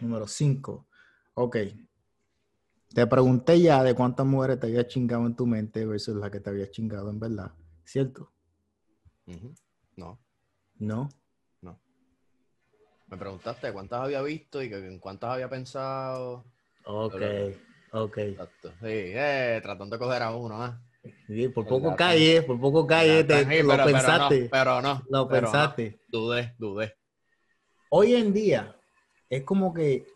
Número 5. Ok. Te pregunté ya de cuántas mujeres te había chingado en tu mente versus las que te había chingado en verdad. ¿Cierto? No, No. no. Me preguntaste cuántas había visto y que- en cuántas había pensado. Ok. Pero- Ok. Exacto. Sí, eh, tratando de coger a uno, ¿ah? Sí, por poco calle, por poco calle, te, Sí, te lo pero- pero no, pensaste. Pero no. lo pero no. pensaste. Dudé, dudé. Hoy en día es como que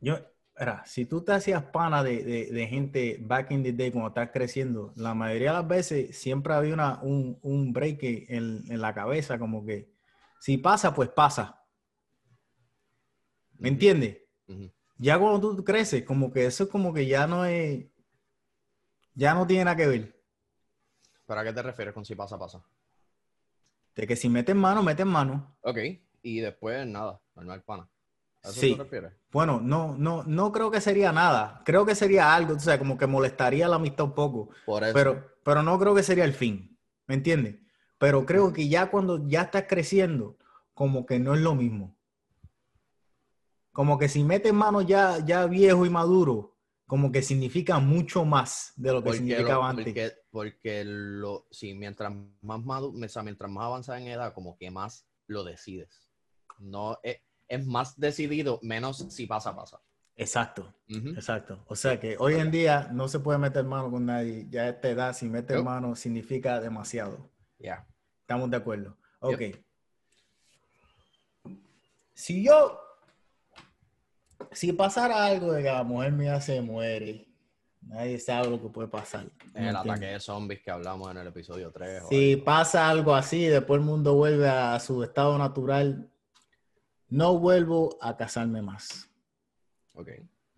yo, era, si tú te hacías pana de, de- de gente back in the day cuando estás creciendo, la mayoría de las veces siempre había una, un, un break en, en la cabeza, como que si pasa, pues pasa. ¿Me entiendes? Ya cuando tú creces, como que eso es como que ya no es, ya no tiene nada que ver. ¿Pero a qué te refieres con si pasa, pasa? De que si metes mano, metes mano. Ok, y después nada, normal pana. ¿A eso Sí. te refieres? Bueno, no, no, no creo que sería nada. Creo que sería algo, o sea, como que molestaría la amistad un poco. Por eso. Pero, pero no creo que sería el fin. ¿Me entiendes? Pero creo que ya cuando ya estás creciendo, como que no es lo mismo. Como que si metes mano ya, ya viejo y maduro, como que significa mucho más de lo que porque, significaba lo- antes. porque, porque lo, sí, mientras más madu- o sea, mientras más avanzas en edad, como que más lo decides. No es, es más decidido, menos si pasa, pasa. Exacto, exacto. O sea que hoy en día no se puede meter mano con nadie. Ya a esta edad, si metes No. mano, significa demasiado. Ya. Estamos de acuerdo. Ok. Si yo, si pasara algo de que la mujer mía se muere, nadie sabe lo que puede pasar. El ¿me ataque de zombies que hablamos en el episodio 3. Si pasa algo así, después el mundo vuelve a su estado natural, no vuelvo a casarme más. Ok.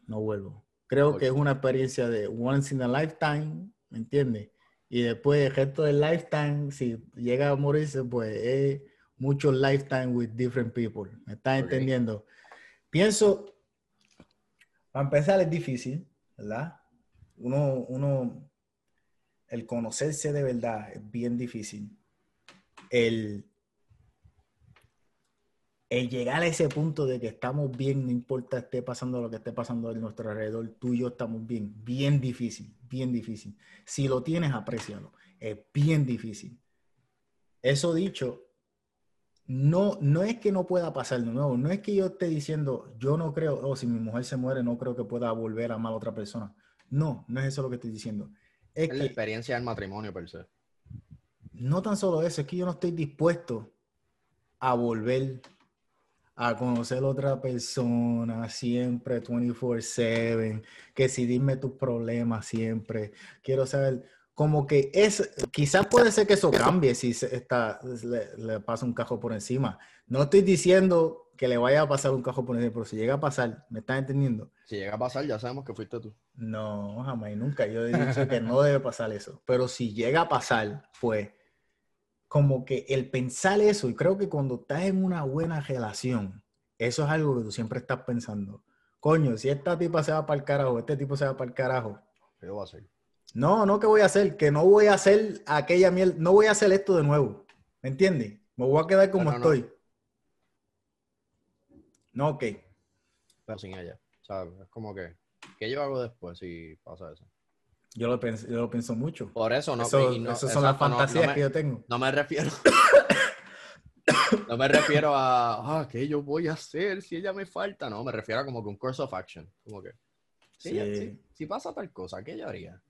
No vuelvo. Creo que es una experiencia de once in a lifetime, ¿me entiendes? Y después el resto del lifetime, si llega a morirse, pues es mucho lifetime with different people. ¿Me estás entendiendo? Pienso, para empezar es difícil, ¿verdad? Uno, uno, el conocerse de verdad es bien difícil. El, el llegar a ese punto de que estamos bien, no importa esté pasando lo que esté pasando a nuestro alrededor, tú y yo estamos bien, bien difícil, bien difícil. Si lo tienes, aprécialo. Es bien difícil. Eso dicho, no, no es que no pueda pasar de nuevo, no es que yo esté diciendo, yo no creo, o si mi mujer se muere, no creo que pueda volver a amar a otra persona. No, no es eso lo que estoy diciendo. Es Es la experiencia del matrimonio, per se. no tan solo eso, es que yo no estoy dispuesto a volver a conocer a otra persona siempre 24/7, que si dime tus problemas siempre, quiero saber, como que es, quizás puede ser que eso cambie si se está, le, le pasa un cajo por encima. No estoy diciendo que le vaya a pasar un cajo por encima, pero si llega a pasar, ¿me estás entendiendo? Si llega a pasar, ya sabemos que fuiste tú. No, jamás y nunca. Yo he dicho que no debe pasar eso. Pero si llega a pasar, pues como que el pensar eso, y creo que cuando estás en una buena relación, eso es algo que tú siempre estás pensando. Coño, si esta tipa se va para el carajo, este tipo se va para el carajo. ¿Qué va a hacer? No, no, ¿qué voy a hacer? Que no voy a hacer aquella mierda, no voy a hacer esto de nuevo. ¿Me entiendes? Me voy a quedar como No, no, no. estoy. No, ok. Pero sin ella. ¿Sabes? Es como que, ¿qué yo hago después si pasa eso? Yo lo, pienso, yo lo pienso mucho. Por eso no. Eso- no- esas son las exacto, no- no fantasías me- que yo tengo. No me refiero. no me refiero a, ah, ¿qué yo voy a hacer si ella me falta? No, me refiero a como que un course of action. Como que, si, Sí. ella- si- si pasa tal cosa, ¿qué yo haría?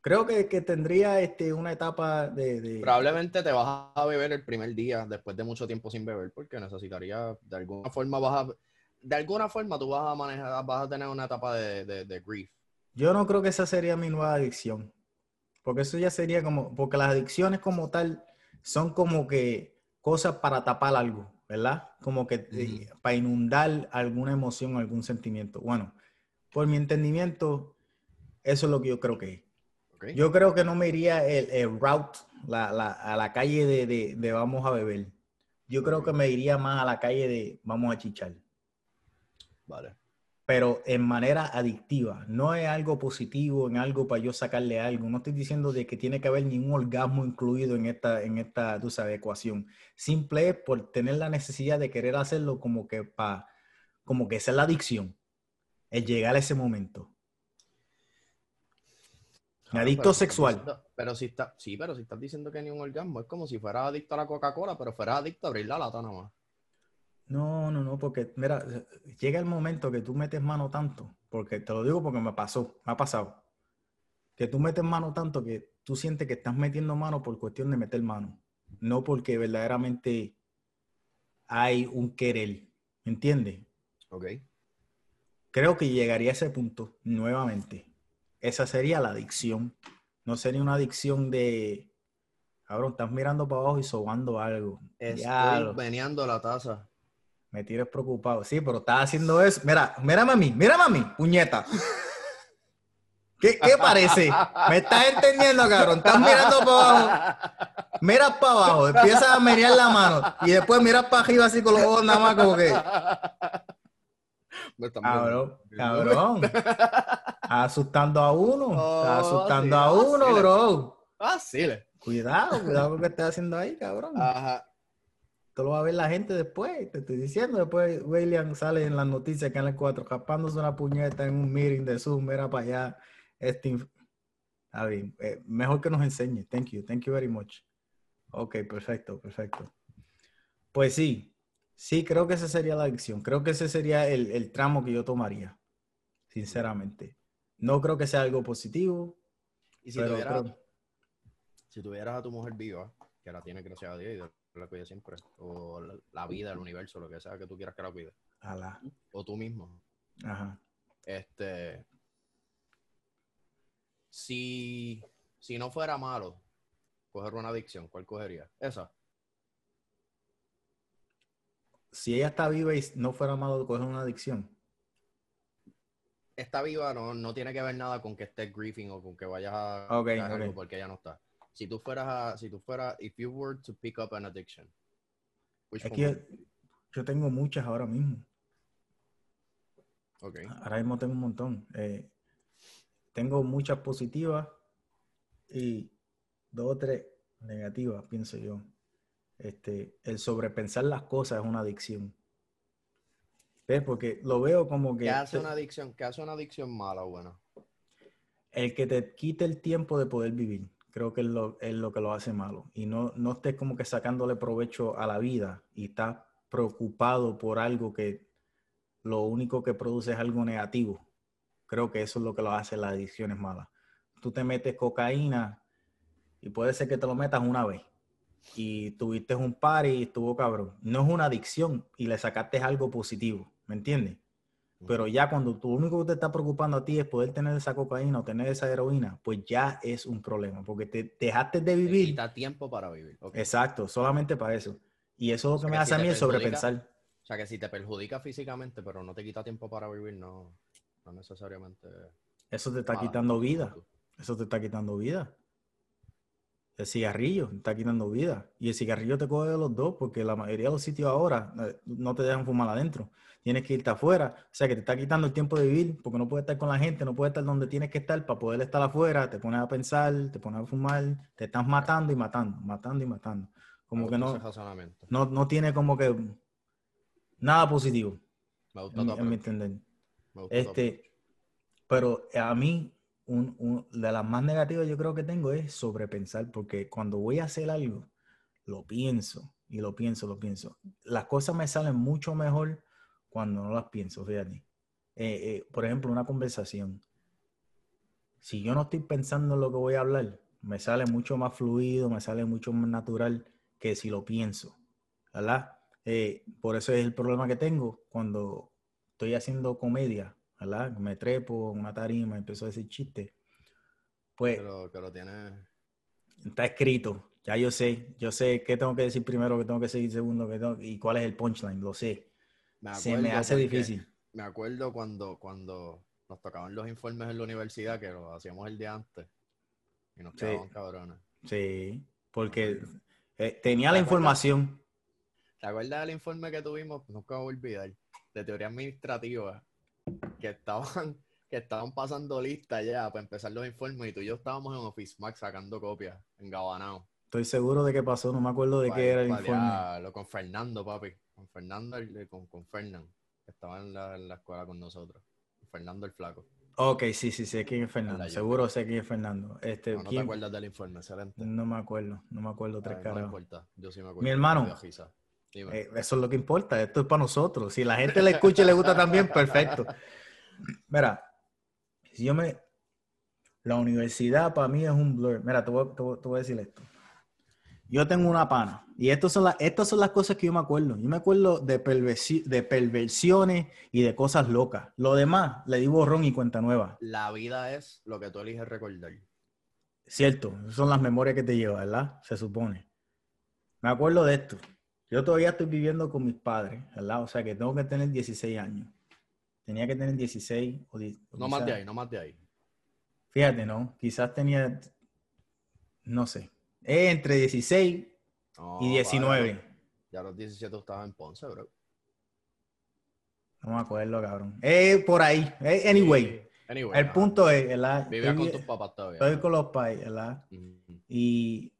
Creo que, que tendría este, una etapa de, de- Probablemente te vas a beber el primer día después de mucho tiempo sin beber porque necesitaría, de alguna forma vas a, de alguna forma tú vas a manejar, vas a tener una etapa de, de, de grief. Yo no creo que esa sería mi nueva adicción. Porque eso ya sería como, porque las adicciones como tal son como que cosas para tapar algo, ¿verdad? Como que eh, para inundar alguna emoción, algún sentimiento. Bueno, por mi entendimiento, eso es lo que yo creo que es. Yo creo que no me iría el, el route la- la- a la calle de, de- de vamos a beber. Yo creo que me iría más a la calle de vamos a chichar. Vale. Pero en manera adictiva. No es algo positivo, en algo para yo sacarle algo. No estoy diciendo de que tiene que haber ningún orgasmo incluido en esta, en esta, tú sabes, ecuación. Simple es por tener la necesidad de querer hacerlo como que para como que esa es la adicción, el llegar a ese momento. Claro, adicto pero si estás sexual. diciendo- pero si está, sí, pero si estás diciendo que ni un orgasmo, es como si fueras adicto a la Coca-Cola, pero fueras adicto a abrir la lata nomás. No, no, no, porque mira, llega el momento que tú metes mano tanto, porque te lo digo porque me pasó, me ha pasado, que tú metes mano tanto que tú sientes que estás metiendo mano por cuestión de meter mano, no porque verdaderamente hay un querer, ¿entiendes? Ok. Creo que llegaría a ese punto nuevamente. Esa sería la adicción. No sería una adicción de, cabrón, estás mirando para abajo y sobando algo. Estoy meneando la taza. Me tienes preocupado. Sí, pero estás haciendo eso. Mira, mírame a mí, mírame a mí, puñeta. ¿Qué, qué parece? ¿Me estás entendiendo, cabrón? Estás mirando para abajo, miras para abajo, empiezas a menear la mano y después miras para arriba así con los ojos nada más como que, están cabrón, viendo. cabrón. Estás asustando a uno, estás Oh, asustando sí, a uno, bro. Ah, sí. le. Cuidado, cuidado con lo que estás haciendo ahí, cabrón. Ajá. Esto lo va a ver la gente después, te estoy diciendo. Después William sale en las noticias que en el 4, capándose una puñeta en un meeting de Zoom, mira para allá. Este, Está bien, eh, mejor que nos enseñe. Thank you, thank you very much. Ok, perfecto, perfecto. Pues sí, sí, creo que esa sería la adicción. Creo que ese sería el, el tramo que yo tomaría, sinceramente. No creo que sea algo positivo, Y si tuvieras, creo- si tuvieras a tu mujer viva, que la tiene gracias a Dios y Dios la cuida siempre, o la, la vida, el universo, lo que sea que tú quieras que la cuide, Alá. o tú mismo, Ajá. este, si, si no fuera malo coger una adicción, ¿cuál cogería? Esa. Si ella está viva y no fuera malo coger una adicción, Está viva, no, no tiene que ver nada con que estés grieving o con que vayas a Ok, cagar algo ok. porque ella no está. Si tú fueras a, si tú fueras, if you were to pick up an addiction, which es que yo, tengo muchas ahora mismo. Ok. Ahora mismo tengo un montón. Eh, tengo muchas positivas y dos o tres negativas, pienso yo. Este, el sobrepensar las cosas es una adicción. ¿Ves? Porque lo veo como que ¿Qué hace una adicción? ¿Qué hace una adicción mala o buena? el que te quite el tiempo de poder vivir, creo que es lo, es lo que lo hace malo. Y no, no estés como que sacándole provecho a la vida y estás preocupado por algo que lo único que produce es algo negativo. Creo que eso es lo que lo hace las adicciones malas. Tú te metes cocaína y puede ser que te lo metas una vez y tuviste un par y estuvo cabrón. No es una adicción y le sacaste algo positivo, ¿me entiendes? Pero ya cuando tú lo único que te está preocupando a ti es poder tener esa cocaína o tener esa heroína, pues ya es un problema, porque te dejaste de Te vivir. quita tiempo para vivir. Exacto, solamente para eso. Y eso es lo O sea que me que hace si a te mí es sobrepensar. O sea que si te perjudica físicamente, pero no te quita tiempo para vivir, no, no necesariamente. Eso te está quitando vida. Eso te está quitando vida. El cigarrillo te está quitando vida. Y el cigarrillo te coge de los dos, porque la mayoría de los sitios ahora eh, no te dejan fumar adentro. Tienes que irte afuera. O sea que te está quitando el tiempo de vivir, porque no puedes estar con la gente, no puedes estar donde tienes que estar para poder estar afuera. Te pones a pensar, te pones a fumar, te estás matando y matando, matando y matando. Como que no, no, no tiene como que nada positivo, Me gusta en, mi- en mi approach, entender. me gusta tu Este, pero a mí, un, un- de las más negativas yo creo que tengo es sobrepensar, porque cuando voy a hacer algo, lo pienso y lo pienso, lo pienso. Las cosas me salen mucho mejor cuando no las pienso, fíjate. Eh, eh, por ejemplo, una conversación. Si yo no estoy pensando en lo que voy a hablar, me sale mucho más fluido, me sale mucho más natural que si lo pienso, ¿verdad? Eh, por eso es el problema que tengo cuando estoy haciendo comedia, ¿verdad? Me trepo en una tarima, empiezo a decir chistes. Pues está escrito, ya yo sé, yo sé qué tengo que decir primero, qué tengo que decir segundo, qué tengo- y cuál es el punchline, lo sé. Me Se me acuerdo hace difícil. Me acuerdo cuando, cuando nos tocaban los informes en la universidad, que lo hacíamos el día antes. Y nos Sí. quedaban cabrones. Sí, porque eh, tenía la información. ¿Te acuerdas del informe que tuvimos? Nunca voy a olvidar. De teoría administrativa. Que estaban, que estaban pasando listas ya para empezar los informes y tú y yo estábamos en Office Max sacando copias en Gabanao. Estoy seguro de qué pasó, no me acuerdo de qué era el informe. Lo con Fernando, papi. Con Fernando, el- con, con Fernán. estaba en la, en la escuela con nosotros. Fernando el Flaco. Ok, sí, sí, sé quién es Fernando. Seguro sé quién es Fernando. Este, No, no te acuerdas del informe, excelente. No me acuerdo, no me acuerdo tres Ay, no caras. importa, yo sí me acuerdo. Mi hermano. Eh, eso es lo que importa, esto es para nosotros. Si la gente le escucha y le gusta también, perfecto. Mira, si yo me... La universidad para mí es un blur. Mira, te voy, te voy- te voy a decir esto. Yo tengo una pana y estas son, las, estas son las cosas que yo me acuerdo. Yo me acuerdo de, perversi- de perversiones y de cosas locas. Lo demás le di borrón y cuenta nueva. La vida es lo que tú eliges recordar. Cierto, son las memorias que te lleva, ¿verdad? Se supone. Me acuerdo de esto. Yo todavía estoy viviendo con mis padres, ¿verdad? O sea que tengo que tener 16 años. Tenía que tener 16 o 10. o No más de ahí, no más de ahí. Fíjate, ¿no? Quizás tenía, no sé, entre 16 No, y 19. vale. Ya los 17 tú estabas en Ponce, bro. No me acuerdo, cabrón. Eh, por ahí. Eh, anyway. Anyway, el punto es, ¿verdad? Estoy, con tus papás todavía. estoy con los pais, ¿verdad? Y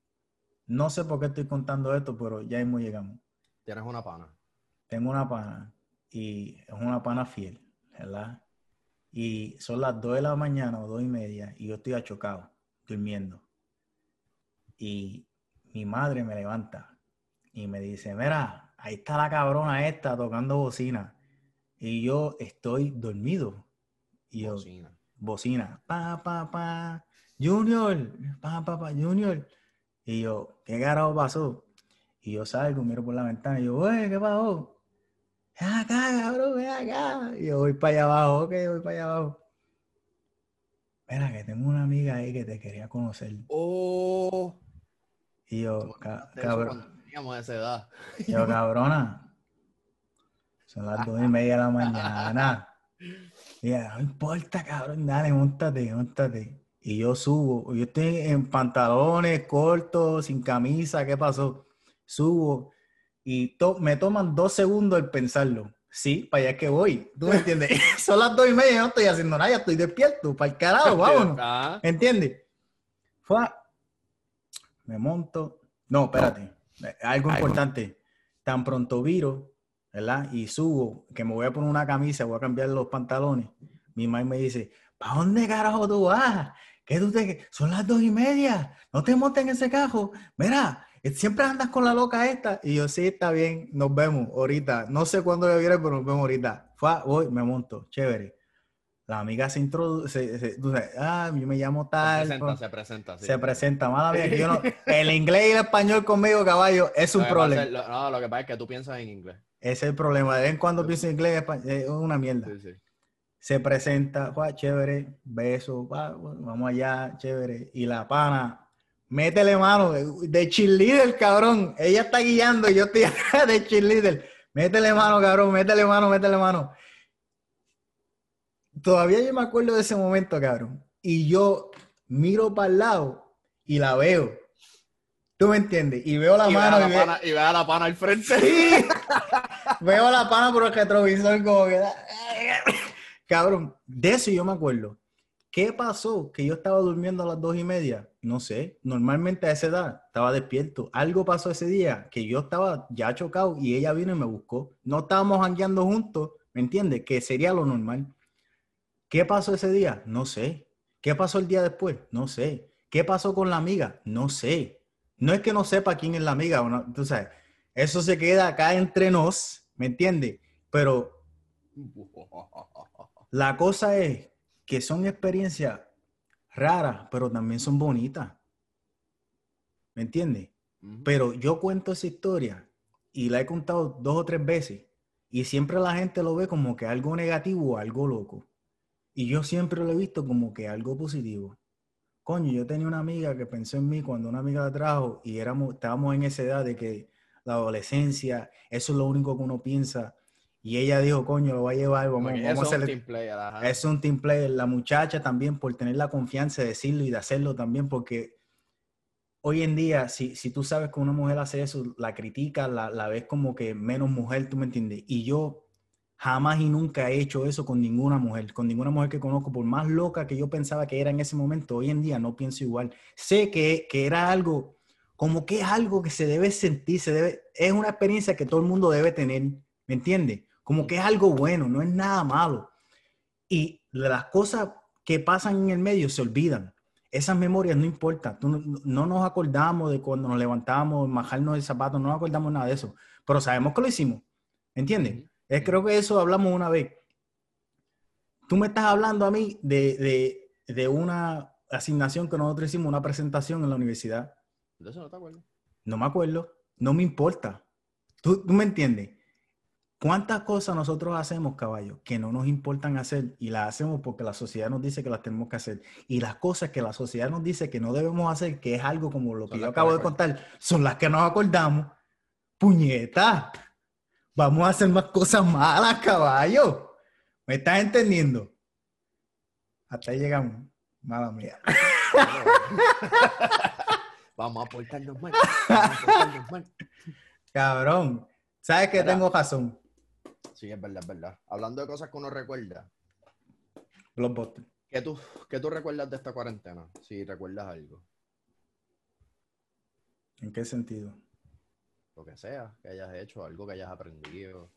no sé por qué estoy contando esto, pero ya mismo llegamos. Tienes una pana. tengo una pana y es una pana fiel, ¿verdad? Y son las 2 de la mañana o 2 y media y yo estoy achocado, durmiendo. Y mi madre me levanta y me dice, mira, ahí está la cabrona esta tocando bocina. Y yo estoy dormido. Y yo, Bocina. bocina, pa, pa, pa, Junior, pa, pa, pa, Junior. Y yo, ¿qué carajo pasó? Y yo salgo, miro por la ventana y yo, güey, ¿qué pasó? Ven acá, cabrón, ven acá. Y yo voy para allá abajo, ok, voy para allá abajo. Mira, que tengo una amiga ahí que te quería conocer. Oh, Y yo, tú me "Ca- contaste eso cabrón, cuando teníamos esa edad. yo, cabrona, son las dos y media de la mañana. Y ella, no importa, cabrón, dale, montate, montate. Y yo subo, yo estoy en pantalones cortos, sin camisa, ¿qué pasó? Subo y to- me toman dos segundos el pensarlo. Sí, para allá es que voy. ¿Tú me entiendes? Son las dos y media, yo no estoy haciendo nada, ya estoy despierto, para el carajo, vámonos. ¿Entiendes? Fue, me monto. No, espérate. eh, Algo importante. Tan pronto viro, ¿verdad? Y subo, que me voy a poner una camisa, voy a cambiar los pantalones. Mi mamá me dice, ¿para dónde carajo tú vas? ¿Qué tú te... Son las dos y media. No te montes en ese cajo. Mira, eh, siempre andas con la loca esta. Y yo, sí, está bien, nos vemos ahorita. No sé cuándo voy a pero nos vemos ahorita. Fue, voy, me monto, chévere. La amiga se introduce, tú sabes, ah, yo me llamo se tal. presenta, pues, se presenta. sí. se presenta, mala mía, que yo no, el inglés y el español conmigo, caballo, es un problema. es- lo- no, lo que pasa es que tú piensas en inglés. Ese es el problema. De vez en cuando pienso en inglés, español, es una mierda. Sí, sí. Se presenta, "Guau, chévere, beso, guau, vamos allá, chévere. Y la pana, métele mano, de, de cheerleader, cabrón. Ella está guiando y yo estoy de cheerleader. Métele mano, cabrón, métele mano, métele mano. Todavía yo me acuerdo de ese momento, cabrón. Y yo miro para el lado y la veo. ¿Tú me entiendes? Y veo la Y ve, mano y la ve- pana, y ve a la pana al frente. Sí. Veo a la pana por el retrovisor como que... Cabrón, de eso yo me acuerdo. ¿Qué pasó? Que yo estaba durmiendo a las dos y media. No sé. Normalmente a esa edad estaba despierto. Algo pasó ese día que yo estaba ya chocado y ella vino y me buscó. No estábamos jangueando juntos, ¿me entiendes? Que sería lo normal. ¿Qué pasó ese día? No sé. ¿Qué pasó el día después? No sé. ¿Qué pasó con la amiga? No sé. No es que no sepa quién es la amiga, o no, tú sabes. Eso se queda acá entre nos, ¿me entiendes? Pero la cosa es que son experiencias raras, pero también son bonitas. ¿Me entiendes? Pero yo cuento esa historia y la he contado dos o tres veces y siempre la gente lo ve como que algo negativo o algo loco. Y yo siempre lo he visto como que algo positivo. Coño, yo tenía una amiga que pensó en mí cuando una amiga la trajo y éramos, estábamos en esa edad de que la adolescencia, eso es lo único que uno piensa. Y ella dijo, coño, lo va a llevar, vamos, vamos a es un hacerle team player, ajá. es un team player. La muchacha también por tener la confianza de decirlo y de hacerlo también, porque hoy en día, si, si tú sabes que una mujer hace eso, la critica, la, la ves como que menos mujer, tú me entiendes. Y yo jamás y nunca he hecho eso con ninguna mujer, con ninguna mujer que conozco, por más loca que yo pensaba que era en ese momento, hoy en día no pienso igual. Sé que, que era algo, como que es algo que se debe sentir, se debe, es una experiencia que todo el mundo debe tener, ¿me entiendes? Como que es algo bueno, no es nada malo. Y las cosas que pasan en el medio se olvidan. Esas memorias no importan. No, no nos acordamos de cuando nos levantamos, majarnos el zapato, no nos acordamos nada de eso. Pero sabemos que lo hicimos. ¿Entiendes? Es, creo que eso hablamos una vez. Tú me estás hablando a mí de, de, de una asignación que nosotros hicimos, una presentación en la universidad. Entonces no te acuerdas. No me acuerdo, no me importa. ¿Tú, tú me entiendes? ¿Cuántas cosas nosotros hacemos, caballo, que no nos importan hacer y las hacemos porque la sociedad nos dice que las tenemos que hacer? Y las cosas que la sociedad nos dice que no debemos hacer, que es algo como lo que yo acabo de contar, son las que nos acordamos. Puñeta, vamos a hacer más cosas malas, caballo. ¿Me estás entendiendo? Hasta ahí llegamos. Mala mía. Vamos a portarnos mal. Vamos a portarnos mal. Cabrón. ¿Sabes que tengo razón? Sí, es verdad, es verdad. Hablando de cosas que uno recuerda, Blockbuster. ¿qué tú, ¿qué tú recuerdas de esta cuarentena? Si recuerdas algo. ¿En qué sentido? Lo que sea, que hayas hecho, algo que hayas aprendido.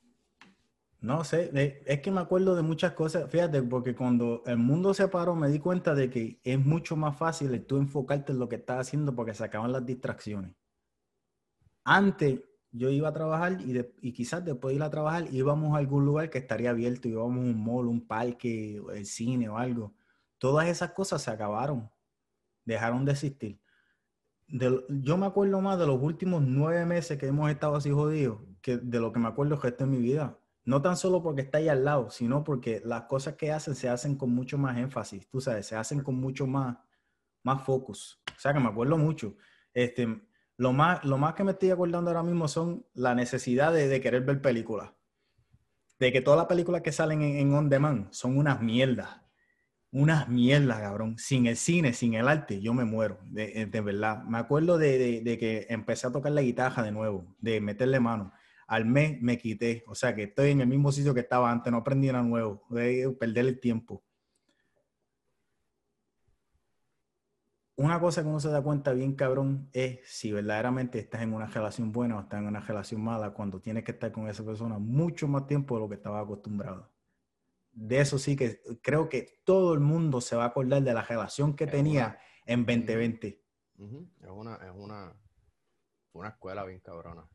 No sé, de- es que me acuerdo de muchas cosas, fíjate, porque cuando el mundo se paró me di cuenta de que es mucho más fácil tú enfocarte en lo que estás haciendo porque se acaban las distracciones. Antes yo iba a trabajar y, y quizás después de ir a trabajar íbamos a algún lugar que estaría abierto, íbamos a un mall, un parque, el cine o algo. Todas esas cosas se acabaron, dejaron de existir. De yo me acuerdo más de los últimos nueve meses que hemos estado así jodidos que de lo que me acuerdo el resto de mi vida. No tan solo porque está ahí al lado, sino porque las cosas que hacen se hacen con mucho más énfasis, tú sabes, se hacen con mucho más, más focus. O sea que me acuerdo mucho. Este, lo, más, lo más que me estoy acordando ahora mismo son la necesidad de, de querer ver películas. De que todas las películas que salen en, en On Demand son unas mierdas. Unas mierdas, cabrón. Sin el cine, sin el arte, yo me muero, de, de verdad. Me acuerdo de, de- que empecé a tocar la guitarra de nuevo, de meterle mano al mes me quité. O sea que estoy en el mismo sitio que estaba antes, no aprendí nada nuevo, de perder el tiempo. Una cosa que uno se da cuenta bien cabrón es si verdaderamente estás en una relación buena o estás en una relación mala cuando tienes que estar con esa persona mucho más tiempo de lo que estaba acostumbrado. De eso sí que creo que todo el mundo se va a acordar de la relación que Es tenía en 2020. Ujú, Es una, es una, una escuela bien cabrona.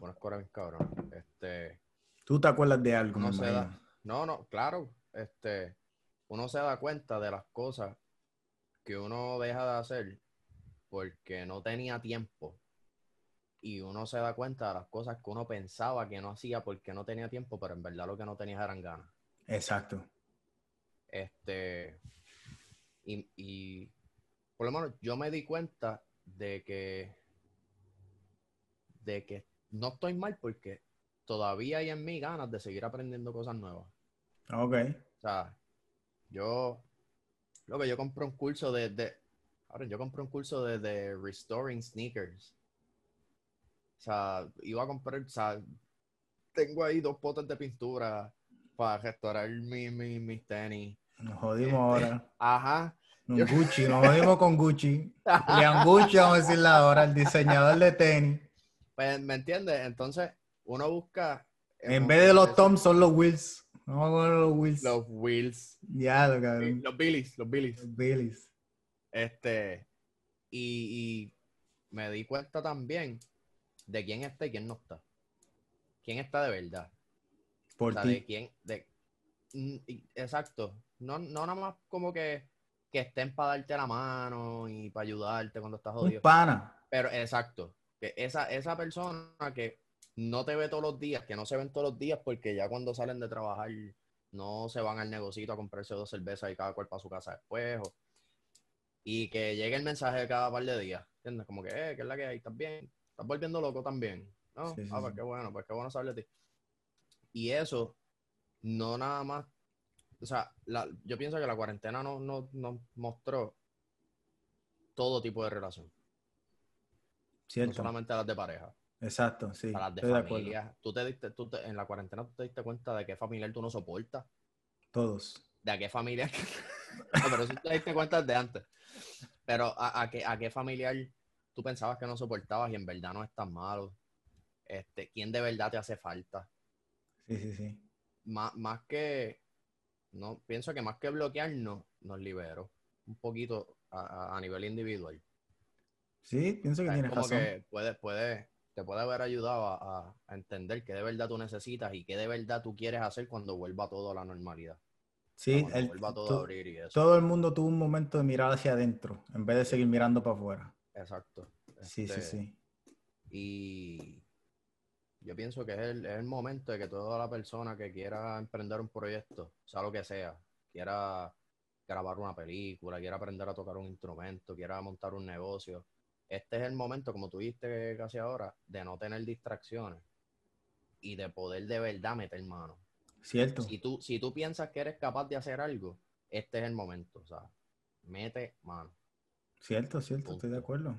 Una escuela bien cabrona. Este, ¿Tú te acuerdas de algo? se imagino? da, no, no, claro, este, uno se da cuenta de las cosas que uno deja de hacer porque no tenía tiempo. Y uno se da cuenta de las cosas que uno pensaba que no hacía porque no tenía tiempo, pero en verdad lo que no tenía eran ganas. Exacto. Este, y, y por lo menos yo me di cuenta de que, de que no estoy mal porque todavía hay en mí ganas de seguir aprendiendo cosas nuevas. Ok. O sea, yo, lo que yo compré un curso de, de ahora yo compré un curso de, de restoring sneakers. O sea, iba a comprar, o sea, tengo ahí dos potes de pintura para restaurar mi, mi- mis tenis. Nos jodimos ahora. Ajá. Yo- Gucci, nos jodimos con Gucci. Leon Gucci, vamos a decirle ahora, el diseñador de tenis. Pues, ¿me entiendes? Entonces, uno busca. En vez de los Toms son los Wills. Vamos con los Wills. Los Wheels. Ya, lo cabrón. Los Billys, los Billys. Los Billys. Este. Y, y me di cuenta también de quién está y quién no está. Quién está de verdad. O Por sea, de quién. De, Mm, exacto. No, no nada más como que, que estén para darte la mano y para ayudarte cuando estás Un jodido. pana. Pero exacto, que esa, esa persona que no te ve todos los días, que no se ven todos los días porque ya cuando salen de trabajar no se van al negocito a comprarse dos cervezas y cada cual para su casa después. o- y que llegue el mensaje de cada par de días, ¿entiendes? Como que, eh, ¿qué es la que hay? ¿Estás bien? ¿Estás volviendo loco también? ¿No? Sí, sí, ah, pues qué bueno, pues qué bueno saber de ti. Y eso, no nada más, o sea, la- yo pienso que la cuarentena no- no- nos mostró todo tipo de relación. No Cierto. solamente las de pareja, Exacto, sí. para las de Estoy de acuerdo. familia. Tú te diste, tú te- en la cuarentena tú te diste cuenta de qué familiar tú no soportas, Todos. de a qué familiar. no, pero eso te diste cuenta de antes. Pero a, a qué, a qué familiar tú pensabas que no soportabas y en verdad no es tan malo. este, quién de verdad te hace falta. Sí, sí, sí. Más, más que, no, pienso que más que bloquearnos, nos liberó un poquito a, a nivel individual. Sí, pienso que es tienes como razón. que puede, puede, te puede haber ayudado a, entender qué de verdad tú necesitas y qué de verdad tú quieres hacer cuando vuelva todo a la normalidad. Sí, el- todo to- a abrir y eso. todo el mundo tuvo un momento de mirar hacia adentro en vez de seguir mirando para afuera. Exacto. Sí, sí, Este, sí. Y yo pienso que es el, es el momento de que toda la persona que quiera emprender un proyecto, sea lo que sea, quiera grabar una película, quiera aprender a tocar un instrumento, quiera montar un negocio, este es el momento, como tú dijiste casi ahora, de no tener distracciones y de poder de verdad meter mano. Cierto. Si tú, si tú piensas que eres capaz de hacer algo, este es el momento, o sea, mete mano. Cierto, cierto, estoy de acuerdo.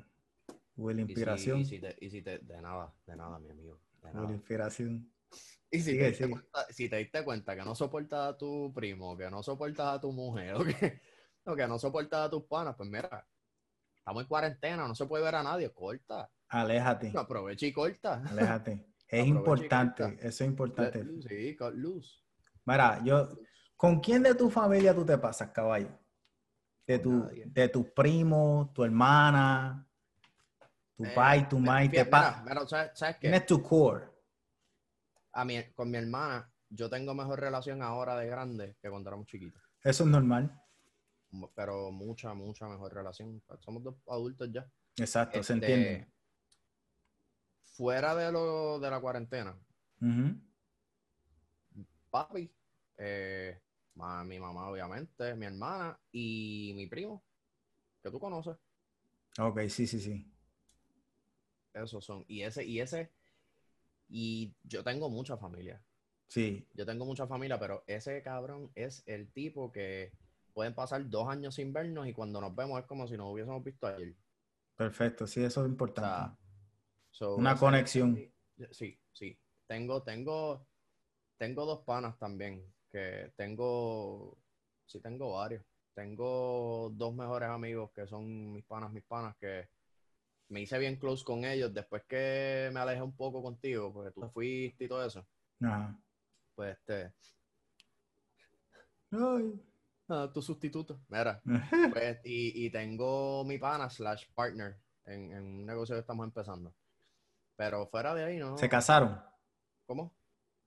Hubo la Y si- inspiración. Y si, te, y si te- de nada, de nada, mi amigo. De Hubo la nada. inspiración. Y si, Sigue, te diste sigue. cuenta, si te diste cuenta que no soportas a tu primo, que no soportas a tu mujer, o que, o que no soportas a tus panas, pues mira, estamos en cuarentena, no se puede ver a nadie, corta. Aléjate, Aprovecha y corta. aléjate. Es importante, eso es importante. Sí, loose. Mira, yo, ¿con quién de tu familia tú te pasas, caballo? De, tu, de tus primos, tu hermana, tu Eh, pai, tu mai, te pasas. mira, ¿sabes, sabes qué? ¿Quién es tu core? A mi, con mi hermana, yo tengo mejor relación ahora de grande que cuando éramos chiquitos. Eso es normal. Pero mucha, mucha mejor relación. Somos dos adultos ya. Exacto, se Este, entiende. Fuera de lo de la cuarentena, Ujú. papi, eh, ma- mi mamá, obviamente, mi hermana y mi primo, que tú conoces. Ok, sí, sí, sí. Esos son. Y ese, y ese, y yo tengo mucha familia. Sí, Yo tengo mucha familia, pero ese cabrón es el tipo que pueden pasar dos años sin vernos y cuando nos vemos es como si nos hubiésemos visto ayer. perfecto. Sí, eso es O importante. sea, so, Una conexión. Sí, sí. Tengo, tengo, tengo dos panas también, que tengo, sí tengo varios. Tengo dos mejores amigos que son mis panas, mis panas, que me hice bien close con ellos después que me alejé un poco contigo, porque tú te fuiste y todo eso. Ajá. Pues este, Ay. ah, tu sustituto. Mira, pues, y, y tengo mi pana slash partner en, en un negocio que estamos empezando. Pero fuera de ahí, ¿no? ¿Se casaron? ¿Cómo?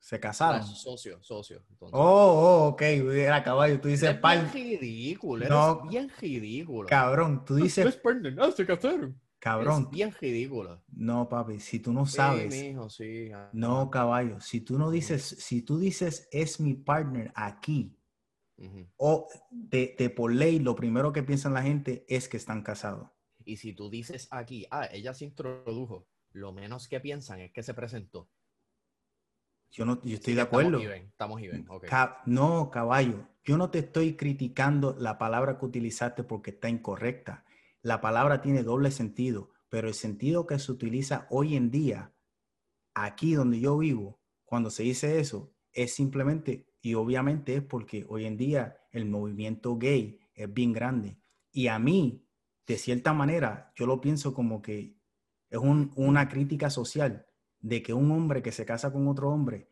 ¿Se casaron? Slash socio, socio. entonces. Oh, oh, ok. Era caballo. Tú dices Eres bien par. ridículo, eres No. bien ridículo. Cabrón, tú Eres dices partner, ah, se casaron. cabrón. Eres bien ridículo. No, papi, si tú no Sí, sabes. mijo, sí. ajá. No, caballo. Si tú no dices, si tú dices es mi partner aquí, Ujú. o de, de por ley, lo primero que piensa la gente es que están casados. Y si tú dices aquí, ah, ella se introdujo, lo menos que piensan es que se presentó. Yo no, yo estoy de acuerdo. Estamos even, estamos even, ok. Ca- no, caballo. Yo no te estoy criticando la palabra que utilizaste porque está incorrecta. La palabra tiene doble sentido, pero el sentido que se utiliza hoy en día, aquí donde yo vivo, cuando se dice eso, es simplemente y obviamente es porque hoy en día el movimiento gay es bien grande. Y a mí, de cierta manera, yo lo pienso como que es un- una crítica social de que un hombre que se casa con otro hombre,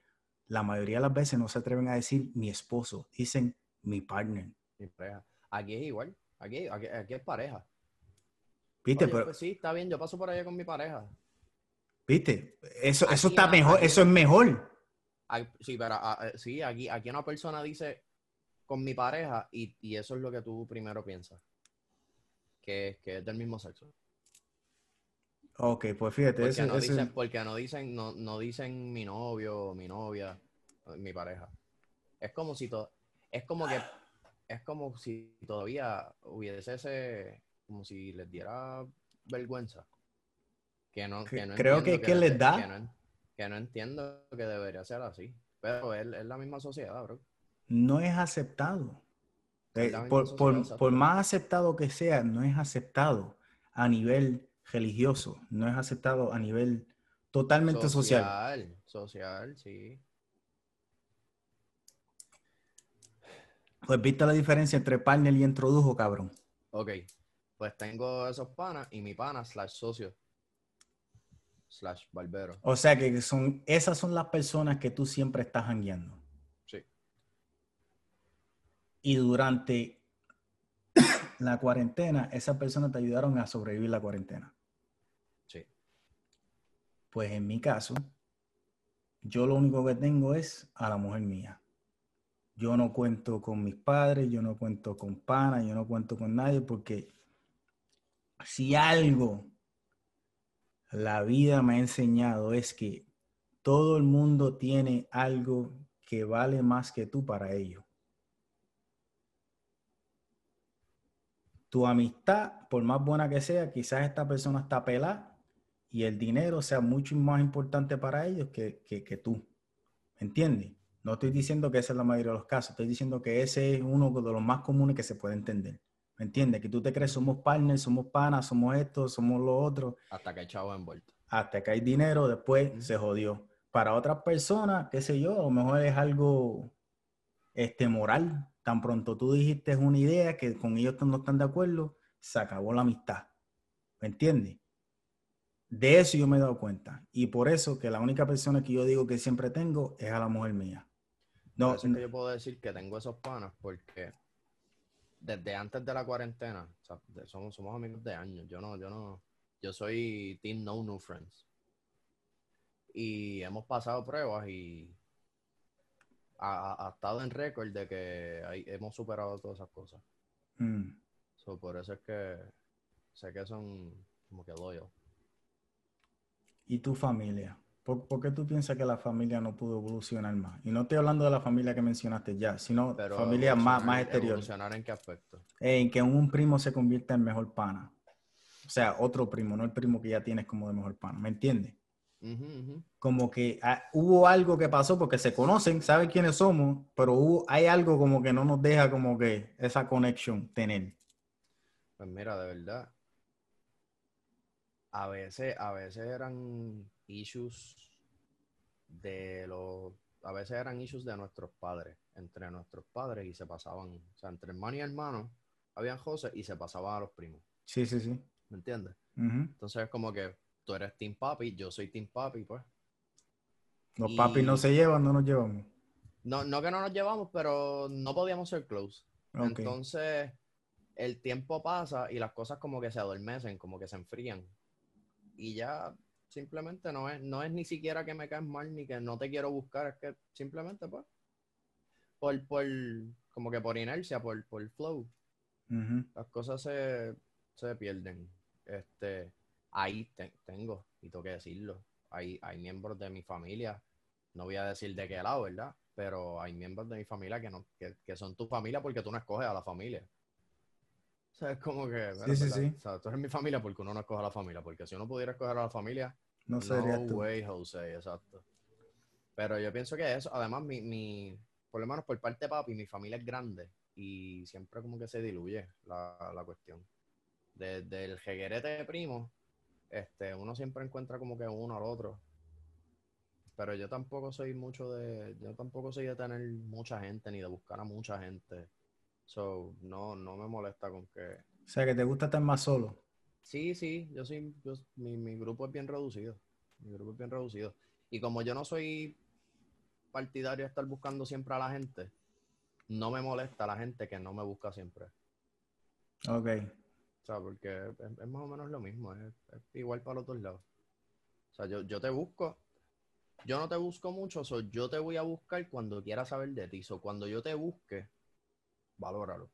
la mayoría de las veces no se atreven a decir mi esposo, dicen mi partner. Mi pareja. Aquí es igual. Aquí, aquí, aquí es pareja. ¿Viste? Oye, Pero, pues sí, está bien, yo paso por allá con mi pareja. ¿Viste? Eso, eso está mejor, eso es mejor. Sí, pero ah, eh, sí, aquí, aquí una persona dice con mi pareja y, y eso es lo que tú primero piensas. Que, que es del mismo sexo. Ok, pues fíjate, Porque eso, no eso- dicen, porque no dicen, no, no dicen mi novio, mi novia, mi pareja. Es como si to- es como que es como si todavía hubiese ese, como si les diera vergüenza. Que no, Que- que no creo entiendo que- que les da. Que no, que no entiendo que debería ser así. Pero es, es la misma sociedad, bro. no es aceptado. Es Eh, por, por- por más aceptado que sea, no es aceptado a nivel religioso, no es aceptado a nivel totalmente social. Social, social, sí. Pues viste la diferencia entre partner y introdujo, cabrón. Ok, pues tengo esos panas y mi pana slash socio. slash barbero. O sea que son, esas son las personas que tú siempre estás jangueando. Sí. Y durante la cuarentena, esas personas te ayudaron a sobrevivir la cuarentena. Sí. Pues en mi caso, yo lo único que tengo es a la mujer mía. Yo no cuento con mis padres, yo no cuento con pana, yo no cuento con nadie porque si algo la vida me ha enseñado es que todo el mundo tiene algo que vale más que tú para ello. Tu amistad, por más buena que sea, quizás esta persona está pelada y el dinero sea mucho más importante para ellos que, que, tú. ¿Entiendes? No estoy diciendo que esa es la mayoría de los casos, estoy diciendo que ese es uno de los más comunes que se puede entender. ¿Me entiendes? Que tú te crees, somos partners, somos panas, somos esto, somos lo otro. Hasta que hay chavo envuelto. Hasta que hay dinero, después se jodió. Para otras personas, qué sé yo, a lo mejor es algo este, moral. Tan pronto tú dijiste una idea que con ellos no están de acuerdo, se acabó la amistad. ¿Me entiendes? De eso yo me he dado cuenta. Y por eso que la única persona que yo digo que siempre tengo es a la mujer mía. No, es que yo puedo decir que tengo esos panas porque desde antes de la cuarentena, somos, somos amigos de años. Yo no, yo no, yo soy Team No New Friends. Y hemos pasado pruebas y ha, estado en récord de que hemos superado todas esas cosas. Mm. por eso es que sé que son como que loyal. ¿Y tu familia? ¿Por, qué tú piensas que la familia no pudo evolucionar más? Y no estoy hablando de la familia que mencionaste ya, sino familia más, más exterior. ¿Evolucionar en qué aspecto? En que un primo se convierta en mejor pana. O sea, otro primo, no el primo que ya tienes como de mejor pana. ¿Me entiendes? Como que ah, hubo algo que pasó porque se conocen, saben quiénes somos, pero hubo, hay algo como que no nos deja como que esa conexión tener. Pues mira, de verdad, a veces, a veces eran issues de los, a veces eran issues de nuestros padres, entre nuestros padres y se pasaban, o sea, entre hermano y hermano, habían José y se pasaban a los primos. Sí, sí, sí. ¿Me entiendes? Entonces es como que tú eres Team Papi, yo soy Team Papi, pues. Los papis no se llevan, no nos llevamos. No, no que no nos llevamos, pero no podíamos ser close. Entonces, el tiempo pasa y las cosas como que se adormecen, como que se enfrían y ya simplemente no es, no es ni siquiera que me caes mal ni que no te quiero buscar, es que simplemente pues por, por como que por inercia, por, por flow, las cosas se, se, pierden. Este, ahí tengo, y tengo que decirlo, hay, hay miembros de mi familia, no voy a decir de qué lado, ¿verdad? Pero hay miembros de mi familia que, no, que, que son tu familia porque tú no escoges a la familia. O sea, es como que. sí, sí, sí. O sea, tú eres mi familia porque uno no escoge a la familia. Porque si uno pudiera escoger a la familia. No sería no way, José, exacto. Pero yo pienso que eso, además, mi, mi, por lo menos por parte de papi, mi familia es grande y siempre como que se diluye la, la cuestión. Desde el jeguerete de primo, este, uno siempre encuentra como que uno al otro. Pero yo tampoco soy mucho de, yo tampoco soy de tener mucha gente ni de buscar a mucha gente. So, no, no me molesta con que. O sea, que te gusta estar más solo. Sí, sí, yo sí, mi, mi grupo es bien reducido. Mi grupo es bien reducido. Y como yo no soy partidario de estar buscando siempre a la gente, no me molesta la gente que no me busca siempre. Ok. Sea, porque es, más o menos lo mismo, es, igual para los dos lados. O sea, yo, yo te busco, yo no te busco mucho, so, yo te voy a buscar cuando quiera saber de ti. So, cuando yo te busque, valóralo.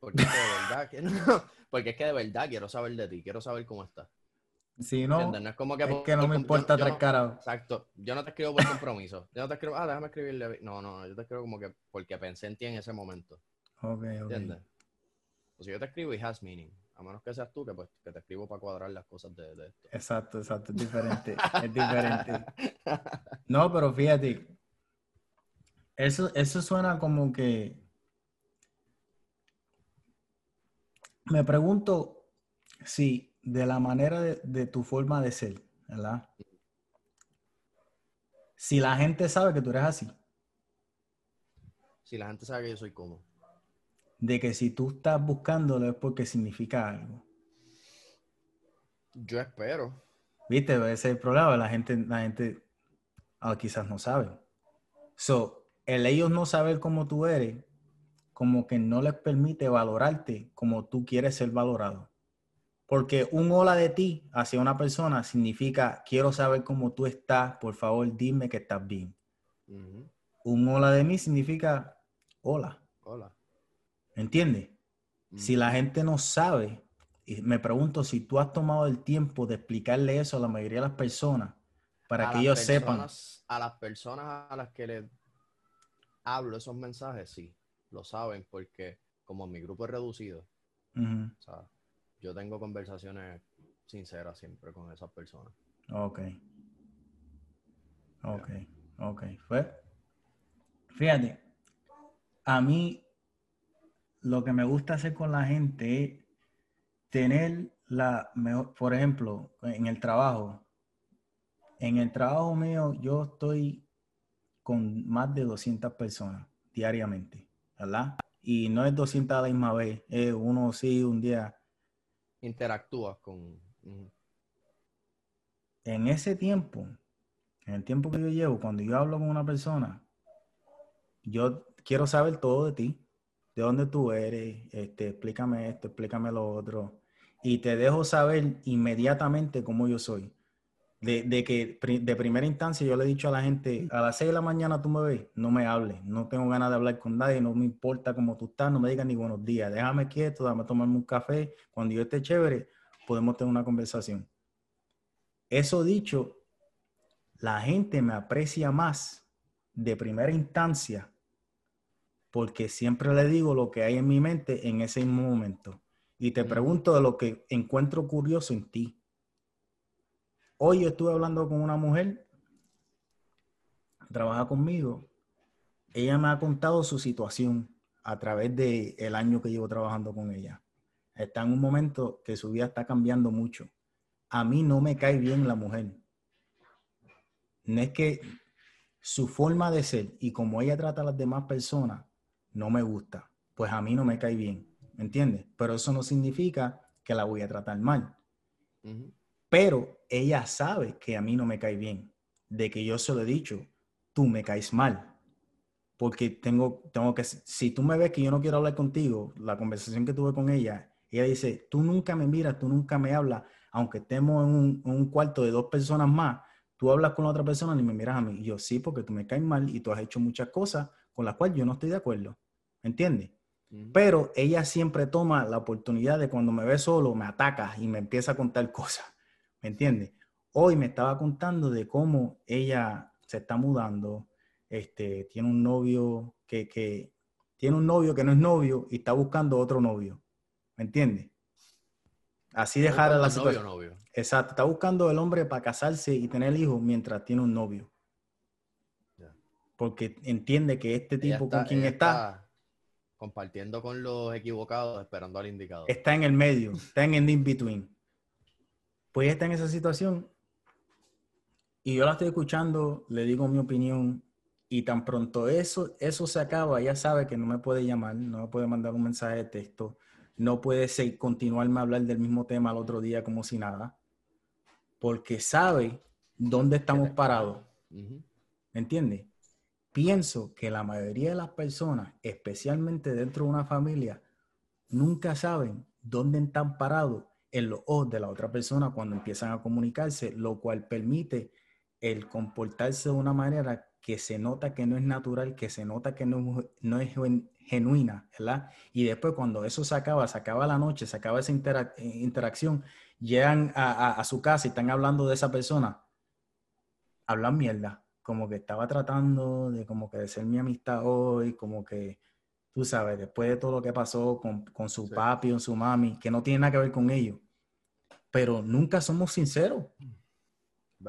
Porque es que de verdad que porque es que de verdad quiero saber de ti, quiero saber cómo estás. Si no, es como que, es que no me importa tres caras. Exacto. Yo no te escribo por compromiso. Yo no te escribo, ah, déjame escribirle. No, no, yo te escribo como que porque pensé en ti en ese momento. Ok, ok. ¿Entiendes? O sea, yo te escribo y has meaning. A menos que seas tú que, pues, que te escribo para cuadrar las cosas de, de esto. Exacto, exacto. Es diferente. es diferente. No, pero fíjate, eso, eso suena como que. Me pregunto si de la manera de, tu forma de ser, ¿verdad? Si la gente sabe que tú eres así. Si la gente sabe que yo soy como. De que si tú estás buscándolo es porque significa algo. Yo espero. Viste, ese es el problema. La gente, la gente ah, quizás no sabe. So, el ellos no saber cómo tú eres, como que no les permite valorarte como tú quieres ser valorado. Porque un hola de ti hacia una persona significa quiero saber cómo tú estás, por favor dime que estás bien. Un hola de mí significa hola. Hola. ¿Entiendes? Si la gente no sabe, y me pregunto si tú has tomado el tiempo de explicarle eso a la mayoría de las personas para que ellos sepan. A las personas a las que les hablo esos mensajes, sí, lo saben porque como mi grupo es reducido, yo tengo conversaciones sinceras siempre con esas personas. Ok. Ok, ok. Fue. Fíjate, a mí lo que me gusta hacer con la gente es tener la mejor, por ejemplo, en el trabajo. En el trabajo mío yo estoy con más de 200 personas diariamente, ¿verdad? Y no es 200 a la misma vez, es uno sí, un día. Interactúas con... En ese tiempo, en el tiempo que yo llevo, cuando yo hablo con una persona, yo quiero saber todo de ti, de dónde tú eres, este, explícame esto, explícame lo otro, y te dejo saber inmediatamente cómo yo soy. De, que de primera instancia yo le he dicho a la gente, a las 6 de la mañana tú me ves, no me hables, no tengo ganas de hablar con nadie, no me importa cómo tú estás, no me digas ni buenos días, déjame quieto, déjame tomarme un café, cuando yo esté chévere, podemos tener una conversación. Eso dicho, la gente me aprecia más de primera instancia porque siempre le digo lo que hay en mi mente en ese mismo momento. Y te pregunto de lo que encuentro curioso en ti. Hoy yo estuve hablando con una mujer, trabaja conmigo. Ella me ha contado su situación a través del el año que llevo trabajando con ella. Está en un momento que su vida está cambiando mucho. A mí no me cae bien la mujer. No es que su forma de ser y como ella trata a las demás personas no me gusta. Pues a mí no me cae bien. ¿Me entiendes? Pero eso no significa que la voy a tratar mal. Pero ella sabe que a mí no me cae bien. De que yo se lo he dicho, tú me caes mal. Porque tengo, tengo que, si tú me ves que yo no quiero hablar contigo, la conversación que tuve con ella, ella dice, tú nunca me miras, tú nunca me hablas, aunque estemos en un, un cuarto de dos personas más, tú hablas con la otra persona y me miras a mí. Y yo sí, porque tú me caes mal y tú has hecho muchas cosas con las cuales yo no estoy de acuerdo. ¿Me entiendes? Pero ella siempre toma la oportunidad de cuando me ve solo, me ataca y me empieza a contar cosas. ¿Me entiendes? Hoy me estaba contando de cómo ella se está mudando, este, tiene un novio que, que, tiene un novio que no es novio y está buscando otro novio. ¿Me entiendes? Así dejar a la situación. Novio, Exacto, está buscando el hombre para casarse y tener hijos mientras tiene un novio. Porque entiende que este tipo con quien está compartiendo con los equivocados, esperando al indicador. Está en el medio, está en el in-between. Pues está en esa situación y yo la estoy escuchando, le digo mi opinión y tan pronto eso, eso se acaba, ya sabe que no me puede llamar, no me puede mandar un mensaje de texto, no puede seguir, continuarme a hablar del mismo tema al otro día como si nada, porque sabe dónde estamos parados. ¿Me entiendes? Pienso que la mayoría de las personas, especialmente dentro de una familia, nunca saben dónde están parados en los ojos de la otra persona cuando empiezan a comunicarse, lo cual permite el comportarse de una manera que se nota que no es natural, que se nota que no, es genuina, ¿verdad? Y después cuando eso se acaba, se acaba la noche, se acaba esa interacción, llegan a, su casa y están hablando de esa persona, hablan mierda, como que estaba tratando de como que de ser mi amistad hoy, como que, tú sabes, después de todo lo que pasó con, con su papi o su mami, que no tiene nada que ver con ellos, pero nunca somos sinceros.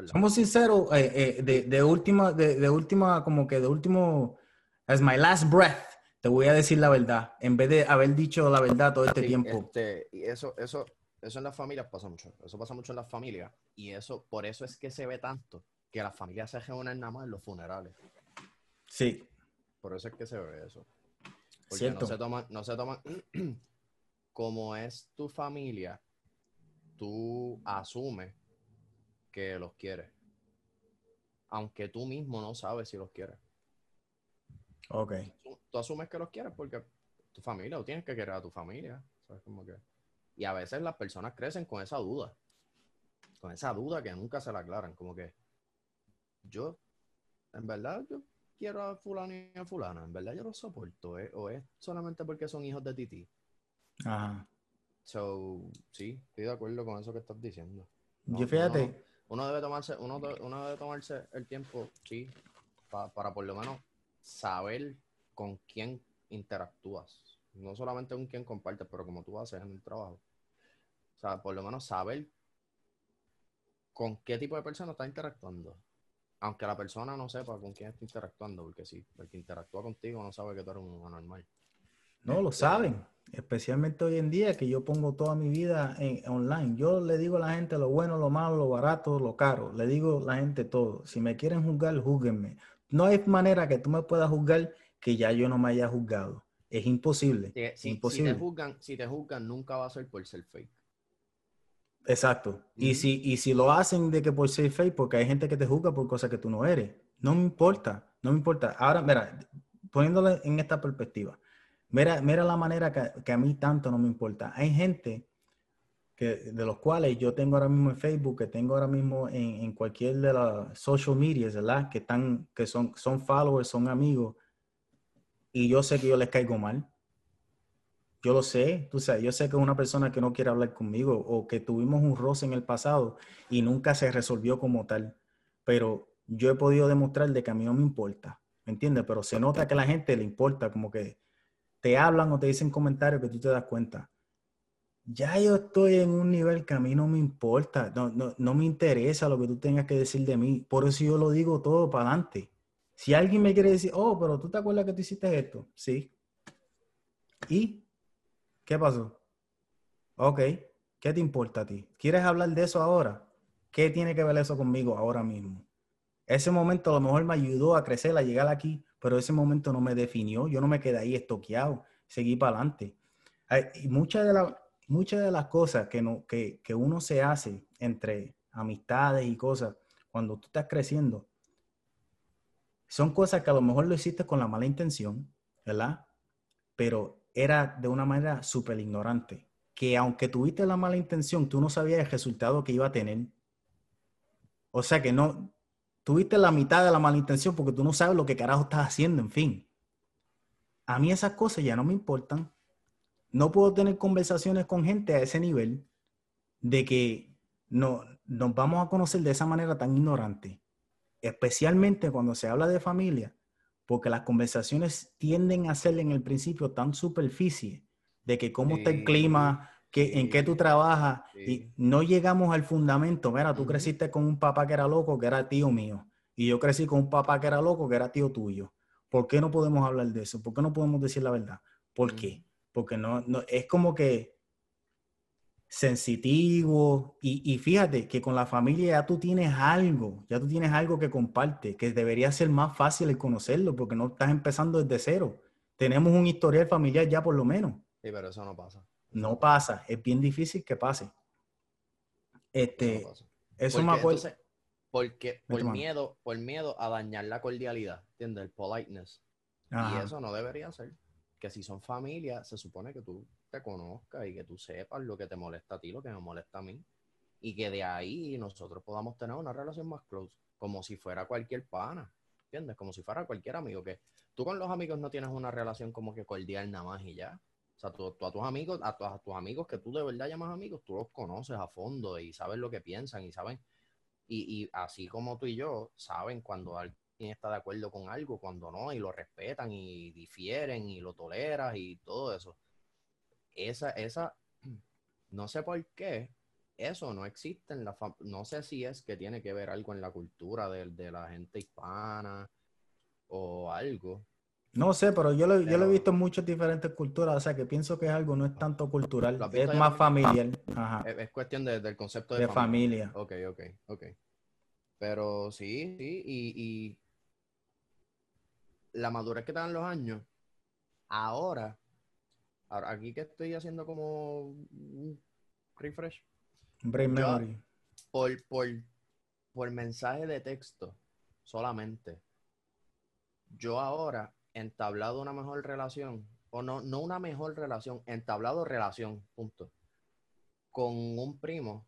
Somos sinceros eh, eh, de, de, última, de, de, última, como que de último, as my last breath, te voy a decir la verdad, en vez de haber dicho la verdad todo este tiempo. Este, y eso, eso, eso en las familias pasa mucho, eso pasa mucho en las familias, y eso, por eso es que se ve tanto que las familias se reúnen nada más en los funerales. Sí. Por eso es que se ve eso. Porque no se toman, no se toman, como es tu familia, tú asumes que los quieres. Aunque tú mismo no sabes si los quieres. Ok. Tú, tú asumes que los quieres porque tu familia, tú tienes que querer a tu familia. ¿sabes? Como que... Y a veces las personas crecen con esa duda. Con esa duda que nunca se la aclaran. Como que yo, en verdad, yo quiero a fulano y a fulana. En verdad yo los soporto. ¿eh? O es solamente porque son hijos de Titi. Ajá. So, sí, estoy de acuerdo con eso que estás diciendo. Yo fíjate, Uno, uno debe tomarse, uno, uno debe tomarse el tiempo, sí, pa- para por lo menos saber con quién interactúas. No solamente con quién compartes, pero como tú haces en el trabajo. O sea, por lo menos saber con qué tipo de persona estás interactuando. Aunque la persona no sepa con quién está interactuando, porque si el que interactúa contigo no sabe que tú eres un anormal. no lo saben, especialmente hoy en día que yo pongo toda mi vida en online. Yo le digo a la gente lo bueno, lo malo, lo barato, lo caro. Le digo a la gente todo. Si me quieren juzgar, júguenme. No hay manera que tú me puedas juzgar que ya yo no me haya juzgado. Es imposible. Si, si- si imposible. te juzgan, si te juzgan, nunca va a ser por ser fake. Exacto. Y, si, y si lo hacen de que por ser fake, porque hay gente que te juzga por cosas que tú no eres. No me importa, no me importa. Ahora, mira, poniéndole en esta perspectiva, mira, mira la manera que, que a mí tanto no me importa. Hay gente que, de los cuales yo tengo ahora mismo en Facebook, que tengo ahora mismo en, en cualquier de las social medias, ¿verdad? Que están, que son, son followers, son amigos, y yo sé que yo les caigo mal. Yo lo sé, tú sabes, yo sé que es una persona que no quiere hablar conmigo o que tuvimos un roce en el pasado y nunca se resolvió como tal. Pero yo he podido demostrar de que a mí no me importa, ¿me entiendes? Pero se nota que a la gente le importa, como que te hablan o te dicen comentarios que tú te das cuenta. Ya yo estoy en un nivel que a mí no me importa, no, no, no me interesa lo que tú tengas que decir de mí. Por eso yo lo digo todo para adelante. Si alguien me quiere decir, oh, pero tú te acuerdas que tú hiciste esto, sí. ¿Y qué pasó? Ok, ¿qué te importa a ti? ¿Quieres hablar de eso ahora? ¿Qué tiene que ver eso conmigo ahora mismo? Ese momento a lo mejor me ayudó a crecer, a llegar aquí, pero ese momento no me definió. Yo no me quedé ahí estoqueado, seguí para adelante. Y muchas de, la- muchas de las cosas que, no, que, que uno se hace entre amistades y cosas, cuando tú estás creciendo, son cosas que a lo mejor lo hiciste con la mala intención, ¿verdad? Pero era de una manera súper ignorante, que aunque tuviste la mala intención, tú no sabías el resultado que iba a tener. O sea que no, tuviste la mitad de la mala intención porque tú no sabes lo que carajo estás haciendo, en fin. A mí esas cosas ya no me importan. No puedo tener conversaciones con gente a ese nivel de que no, nos vamos a conocer de esa manera tan ignorante, especialmente cuando se habla de familia, porque las conversaciones tienden a ser en el principio tan superficie de que cómo está el clima, que, en qué tú sí, trabajas, y no llegamos al fundamento. Mira, tú creciste con un papá que era loco, que era tío mío, y yo crecí con un papá que era loco, que era tío tuyo. ¿Por qué no podemos hablar de eso? ¿Por qué no podemos decir la verdad? ¿Por qué? Porque no, no es como que sensitivo y, y fíjate que con la familia ya tú tienes algo, ya tú tienes algo que comparte, que debería ser más fácil el conocerlo porque no estás empezando desde cero. Tenemos un historial familiar ya por lo menos. Sí, pero eso no pasa. No pasa, es bien difícil que pase. Eso Este, no pasa. eso me acuerdo. entonces, porque por mano. miedo, por miedo a dañar la cordialidad, ¿entiendes? El politeness. Y eso no debería ser. Que si son familia, se supone que tú te conozcas y que tú sepas lo que te molesta a ti, lo que me molesta a mí. Y que de ahí nosotros podamos tener una relación más close, como si fuera cualquier pana, ¿entiendes? Como si fuera cualquier amigo. Que tú con los amigos no tienes una relación como que cordial nada más y ya. O sea, tú, a tus amigos, a, tu- tus amigos que tú de verdad llamas amigos, tú los conoces a fondo y sabes lo que piensan y saben. Y, y así como tú y yo, saben cuando alguien está de acuerdo con algo, cuando no, y lo respetan y difieren y lo toleras y todo eso. Esa, esa, no sé por qué, eso no existe en la no sé si es que tiene que ver algo en la cultura de, de la gente hispana o algo. No sé, pero yo lo, yo lo he visto en muchas diferentes culturas, o sea que pienso que es algo, no es tanto cultural, ¿Lo has es más familiar, Ajá, Es, es cuestión de- del concepto de, de familia. Ok, ok, ok. Pero sí, sí, y, y la madurez que te dan los años, ahora, ahora, aquí que estoy haciendo como un refresh, Brain memory. por, por por mensaje de texto solamente, yo ahora entablado una mejor relación, o no, no una mejor relación, entablado relación, punto, con un primo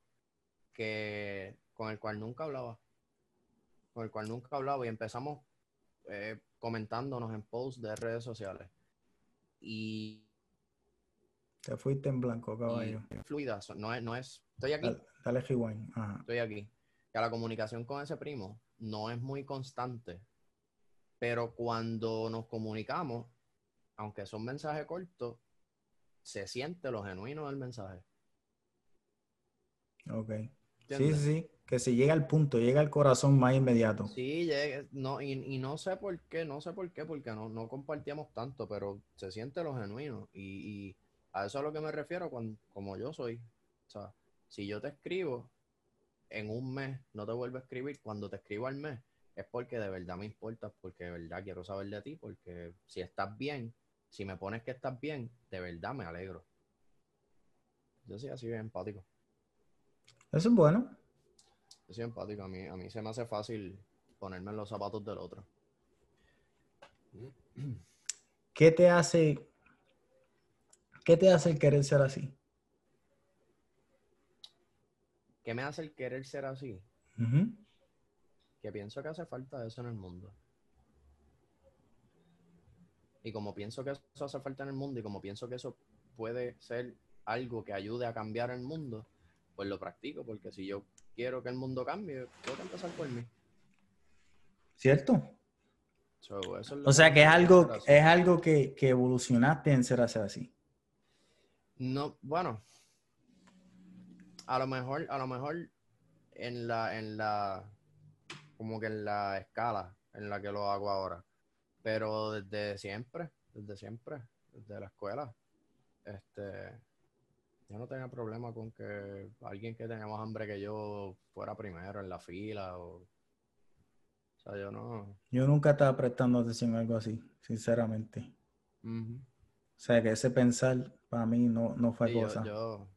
que con el cual nunca hablaba, con el cual nunca hablaba y empezamos eh, comentándonos en posts de redes sociales. Y te fuiste en blanco, caballo. Fluida, no es, no es, estoy aquí. Dale, dale Estoy aquí. Que la comunicación con ese primo no es muy constante, pero cuando nos comunicamos, aunque son mensajes cortos, se siente lo genuino del mensaje. Ok. Sí, sí, que si llega al punto, llega al corazón más inmediato. Sí, llega, no, y, no sé por qué, no sé por qué, porque no, no compartíamos tanto, pero se siente lo genuino. Y, a eso es a lo que me refiero cuando, como yo soy. O sea, si yo te escribo en un mes, no te vuelvo a escribir, cuando te escribo al mes, es porque de verdad me importa, porque de verdad quiero saber de ti, porque si estás bien, si me pones que estás bien, de verdad me alegro. Yo soy así bien empático. Eso es bueno. Yo soy empático. A mí, a mí se me hace fácil ponerme en los zapatos del otro. ¿Qué te hace, qué te hace el querer ser así? ¿Qué me hace el querer ser así? Que pienso que hace falta eso en el mundo. Y como pienso que eso hace falta en el mundo y como pienso que eso puede ser algo que ayude a cambiar el mundo, pues lo practico, porque si yo quiero que el mundo cambie, tengo que empezar por mí. ¿Cierto? o sea que es algo, es algo que, evolucionaste en ser así. No, bueno. A lo mejor, a lo mejor en la, en la, como que en la escala en la que lo hago ahora. Pero desde siempre, desde siempre, desde la escuela. Este, yo no tenía problema con que alguien que tenía más hambre que yo fuera primero en la fila o... O sea, yo no... Yo nunca estaba prestando atención a algo así, sinceramente. O sea, que ese pensar para mí no, no fue cosa. Yo,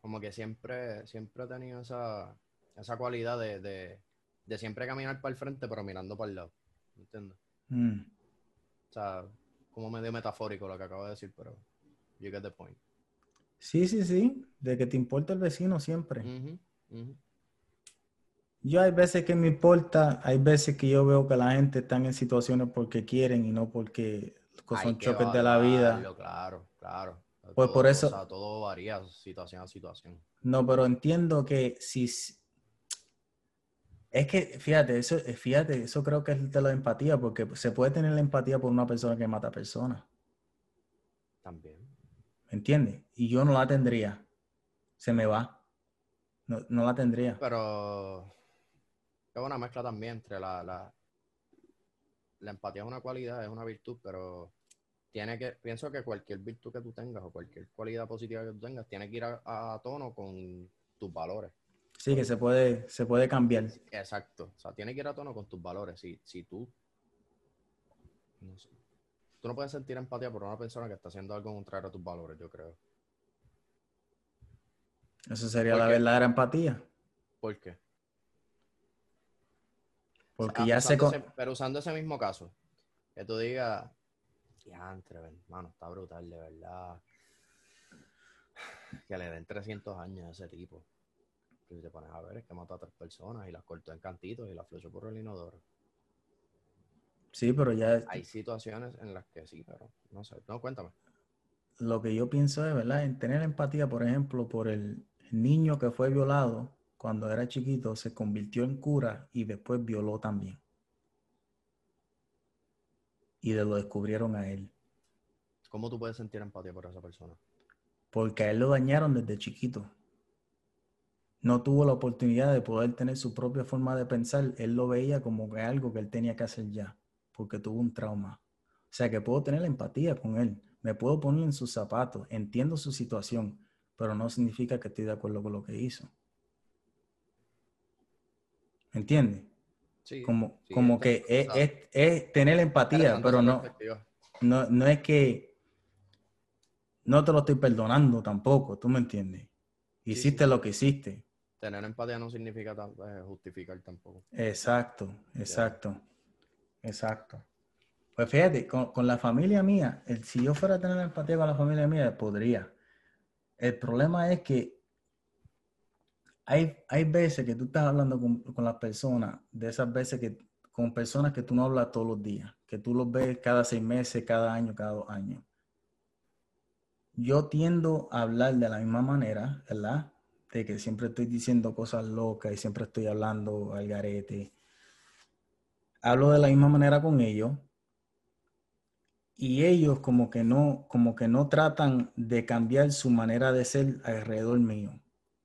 como que siempre, siempre he tenido esa, esa cualidad de, de, siempre caminar para el frente, pero mirando para el lado. ¿Me entiendes? Mm. O sea, como medio metafórico lo que acabo de decir, pero you get the point. Sí, sí, sí, de que te importa el vecino siempre. Yo hay veces que me importa, hay veces que yo veo que la gente está en situaciones porque quieren y no porque son choques de la vida. Claro, claro. Pues por eso. O sea, todo varía situación a situación. No, pero entiendo que si. Es que, fíjate, eso, fíjate, eso creo que es de la empatía, porque se puede tener la empatía por una persona que mata personas. También. ¿Me entiendes? Y yo no la tendría. Se me va. No, no la tendría. Pero es una mezcla también entre la, la, la empatía es una cualidad, es una virtud, pero tiene que, pienso que cualquier virtud que tú tengas o cualquier cualidad positiva que tú tengas, tiene que ir a, tono con tus valores. Sí, que se puede, se puede cambiar. Exacto. O sea, tiene que ir a tono con tus valores. Si, si tú no sé, tú no puedes sentir empatía por una persona que está haciendo algo contrario a tus valores, yo creo. Eso sería la verdadera empatía. ¿Por qué? Porque ya sé. pero usando ese mismo caso, que tú digas, entre hermano, está brutal, de verdad. Que le den 300 años a ese tipo. Y te pones a ver, es que mató a tres personas y las cortó en cantitos y las flechó por el inodoro. Sí, pero ya. Hay situaciones en las que sí, pero no sé. No, cuéntame. Lo que yo pienso es, ¿verdad? En tener empatía, por ejemplo, por el niño que fue violado cuando era chiquito, se convirtió en cura y después violó también. Y de lo descubrieron a él. ¿Cómo tú puedes sentir empatía por esa persona? Porque a él lo dañaron desde chiquito. No tuvo la oportunidad de poder tener su propia forma de pensar. Él lo veía como que algo que él tenía que hacer ya porque tuvo un trauma. O sea que puedo tener empatía con él, me puedo poner en sus zapatos, entiendo su situación, pero no significa que estoy de acuerdo con lo que hizo. ¿Me entiendes? Sí, como, como que es, tener empatía, pero no, no, no es que no te lo estoy perdonando tampoco, tú me entiendes. Hiciste lo que hiciste, tener empatía no significa eh, justificar tampoco. Exacto, exacto, exacto. Pues fíjate, con, la familia mía, el, si yo fuera a tener empatía con la familia mía, podría. El problema es que hay, hay veces que tú estás hablando con, con las personas, de esas veces que con personas que tú no hablas todos los días, que tú los ves cada seis meses, cada año, cada dos años. Yo tiendo a hablar de la misma manera, ¿verdad? De que siempre estoy diciendo cosas locas y siempre estoy hablando al garete. Hablo de la misma manera con ellos y ellos como que no, como que no tratan de cambiar su manera de ser alrededor mío.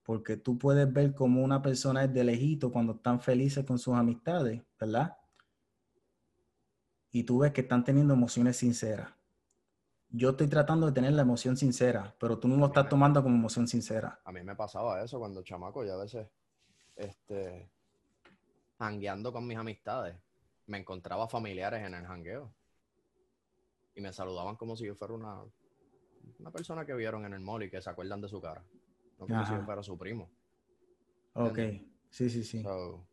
Porque tú puedes ver como una persona es de lejito cuando están felices con sus amistades, ¿verdad? y tú ves que están teniendo emociones sinceras. Yo estoy tratando de tener la emoción sincera, pero tú no lo estás tomando como emoción sincera. A mí me pasaba eso cuando chamaco y a veces, este, hangueando con mis amistades, me encontraba familiares en el hangueo y me saludaban como si yo fuera una, una persona que vieron en el mall y que se acuerdan de su cara, no como si fuera su primo. Ok, sí, sí, sí. So,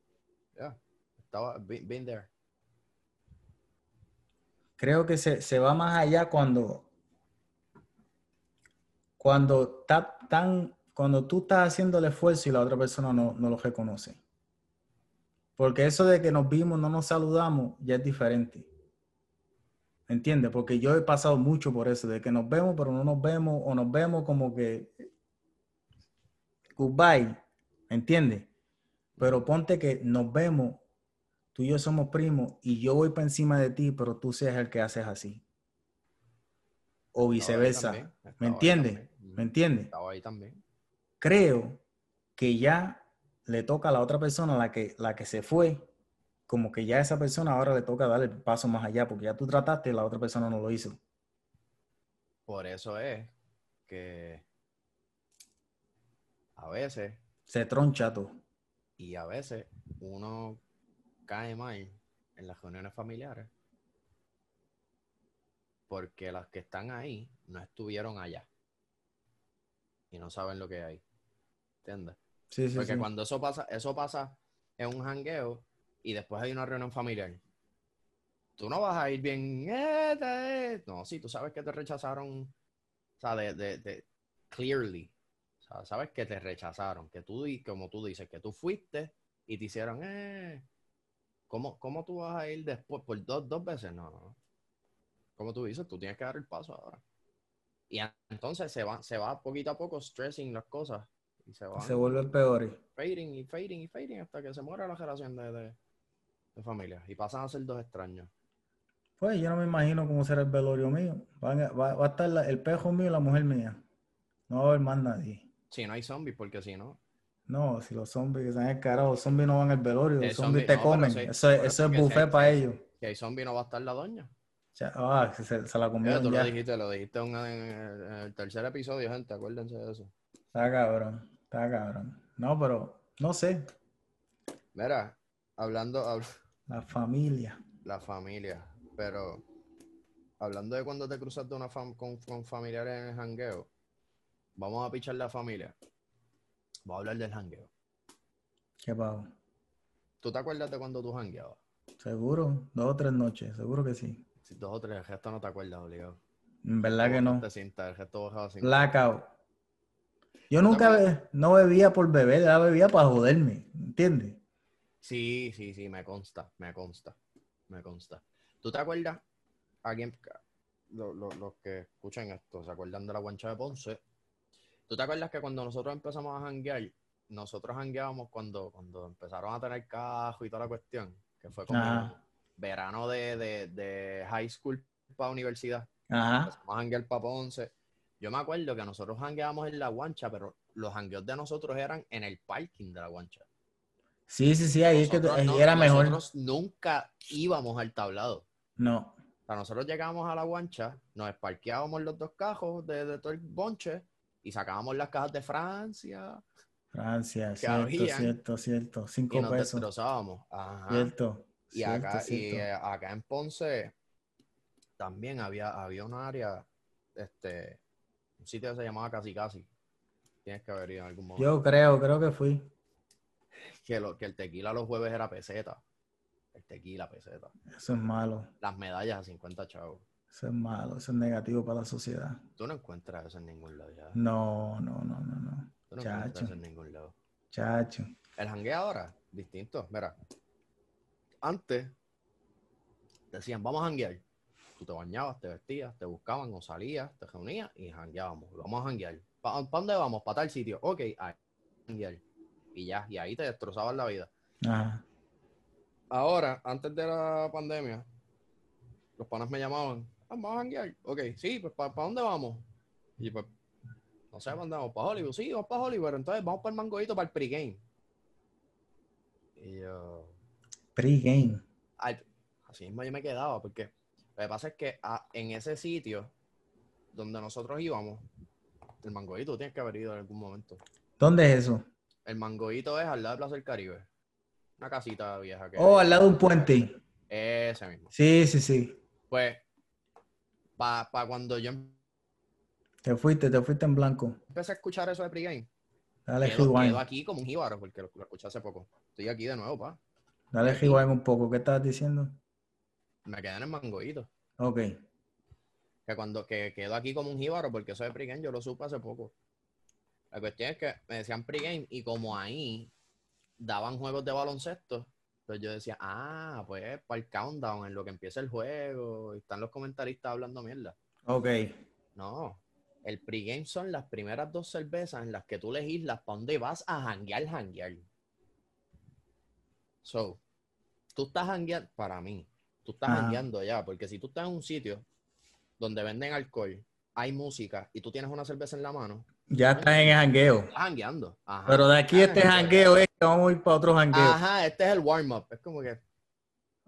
yeah, estaba, been there creo que se, va más allá cuando, cuando, tan, cuando tú estás haciendo el esfuerzo y la otra persona no, lo reconoce. Porque eso de que nos vimos, no nos saludamos, ya es diferente. ¿Entiendes? Porque yo he pasado mucho por eso, de que nos vemos, pero no nos vemos, o nos vemos como que goodbye, ¿entiendes? Pero ponte que nos vemos tú y yo somos primos y yo voy para encima de ti, pero tú seas el que haces así. O viceversa. ¿Me entiendes? ¿Me entiendes? Estaba ahí también. Creo que ya le toca a la otra persona, la que, la que se fue, como que ya a esa persona ahora le toca darle el paso más allá, porque ya tú trataste y la otra persona no lo hizo. Por eso es que a veces... Se troncha todo. Y a veces uno cae mal en las reuniones familiares porque las que están ahí no estuvieron allá y no saben lo que hay. ¿Entiendes? Sí, sí, porque cuando eso pasa, eso pasa en un jangueo y después hay una reunión familiar. Tú no vas a ir bien. Eh, no, sí, tú sabes que te rechazaron. O sea, de, de, de clearly. Sea, sabes que te rechazaron. Que tú, como tú dices, que tú fuiste y te hicieron, eh, ¿Cómo, ¿Cómo tú vas a ir después? ¿Por dos, dos veces? No, no. Como tú dices, tú tienes que dar el paso ahora. Y entonces se va, se va poquito a poco stressing las cosas. Y se, se vuelve peor. Fading y fading y fading hasta que se muera la generación de, de, de familia. Y pasan a ser dos extraños. Pues yo no me imagino cómo será el velorio mío. Va, va, a estar el pejo mío y la mujer mía. No va a haber más nadie. Si no hay zombies, porque si no. No, si los zombies están en el carajo, los zombies no van al velorio, los zombies te comen. eso, es buffet para ellos. Si hay zombies no va a estar la doña. ah, se, se, la comieron tú lo dijiste, lo dijiste en, el tercer episodio, gente, acuérdense de eso. Está cabrón, está cabrón. No, pero no sé. Mira, hablando... la familia. La familia, pero hablando de cuando te cruzaste una con, con familiares en el jangueo, vamos a pichar la familia. Voy a hablar del jangueo. ¿Qué pavo? ¿Tú te acuerdas de cuando tú jangueabas? Seguro, dos o tres noches, seguro que sí. dos o tres, el resto no te acuerdas, obligado. En verdad que no. Sientas, el resto bajaba sin. Blackout. Yo nunca no bebía por beber, ya bebía para joderme, ¿entiendes? Sí, sí, sí, me consta, me consta, me consta. ¿Tú te acuerdas? Alguien, los que escuchan esto, ¿se acuerdan de la guancha de Ponce? ¿Tú te acuerdas que cuando nosotros empezamos a janguear, nosotros jangueábamos cuando, cuando empezaron a tener cajo y toda la cuestión? Que fue como verano de, high school para universidad. Ajá. Empezamos a janguear para Ponce. Yo me acuerdo que nosotros jangueábamos en la guancha, pero los jangueos de nosotros eran en el parking de la guancha. Sí, sí, sí, ahí, es que, era mejor. Nosotros nunca íbamos al tablado. No. O sea, nosotros llegábamos a la guancha, nos esparqueábamos los dos cajos de, de todo el bonche y sacábamos las cajas de Francia. Francia, cierto, cierto, cierto. Cinco y nos pesos. destrozábamos. Ajá. Cierto. Y, acá, y acá en Ponce también había, había un área, este, un sitio que se llamaba Casi Casi. Tienes que haber ido en algún momento. Yo creo, creo que fui. que, lo, que el tequila los jueves era peseta. El tequila peseta. Eso es malo. Las medallas a 50 chavos. Eso es malo. Eso es negativo para la sociedad. Tú no encuentras eso en ningún lado ya. No, no, no, no, no. Tú no Chacho. encuentras eso en ningún lado. Chacho. El jangueo ahora, distinto. Mira, antes decían, vamos a janguear. Tú te bañabas, te vestías, te buscaban o salías, te reunías y jangueábamos. Vamos a janguear. ¿Para dónde vamos? Para tal sitio. Ok, ahí. Janguear. Y ya, y ahí te destrozaban la vida. Ajá. Ahora, antes de la pandemia, los panas me llamaban, "Ah, vamos a janguear. Ok, sí, pues ¿para dónde vamos? Y pues, no sé, ¿para dónde vamos? ¿Para Hollywood? Sí, vamos para Hollywood. Entonces vamos para el mangoito, para el pregame. Y yo, Pre-game. así mismo yo me quedaba, porque lo que pasa es que ah, en ese sitio donde nosotros íbamos, el mangoito tienes que haber ido en algún momento. ¿Dónde es eso? El mangoito es al lado de Plaza del Caribe. Una casita vieja que Oh, al lado de un puente. Ese mismo. Sí, sí, sí. Pues, para cuando yo Te fuiste, te fuiste en blanco. empecé a escuchar eso de pregame, Dale quedo, quedo aquí como un jíbaro, porque lo, lo escuché hace poco. Estoy aquí de nuevo, pa. Dale rewind un poco. ¿Qué estabas diciendo? Me quedé en el mangoito. Ok. Que cuando que quedo aquí como un jíbaro, porque eso de pregame yo lo supe hace poco. La cuestión es que me decían pregame y como ahí daban juegos de baloncesto, pues yo decía, ah, pues para el countdown, en lo que empieza el juego, están los comentaristas hablando mierda. Ok. No, el pregame son las primeras dos cervezas en las que tú legislas para dónde vas a janguear, janguear. So, tú estás jangueando, para mí, tú estás jangueando ya, porque si tú estás en un sitio donde venden alcohol, hay música y tú tienes una cerveza en la mano, Ya estás en el jangueo. jangueando. Ajá. Pero de aquí este jangueo es que vamos a ir para otro jangueo. Ajá, este es el warm-up. Es como que,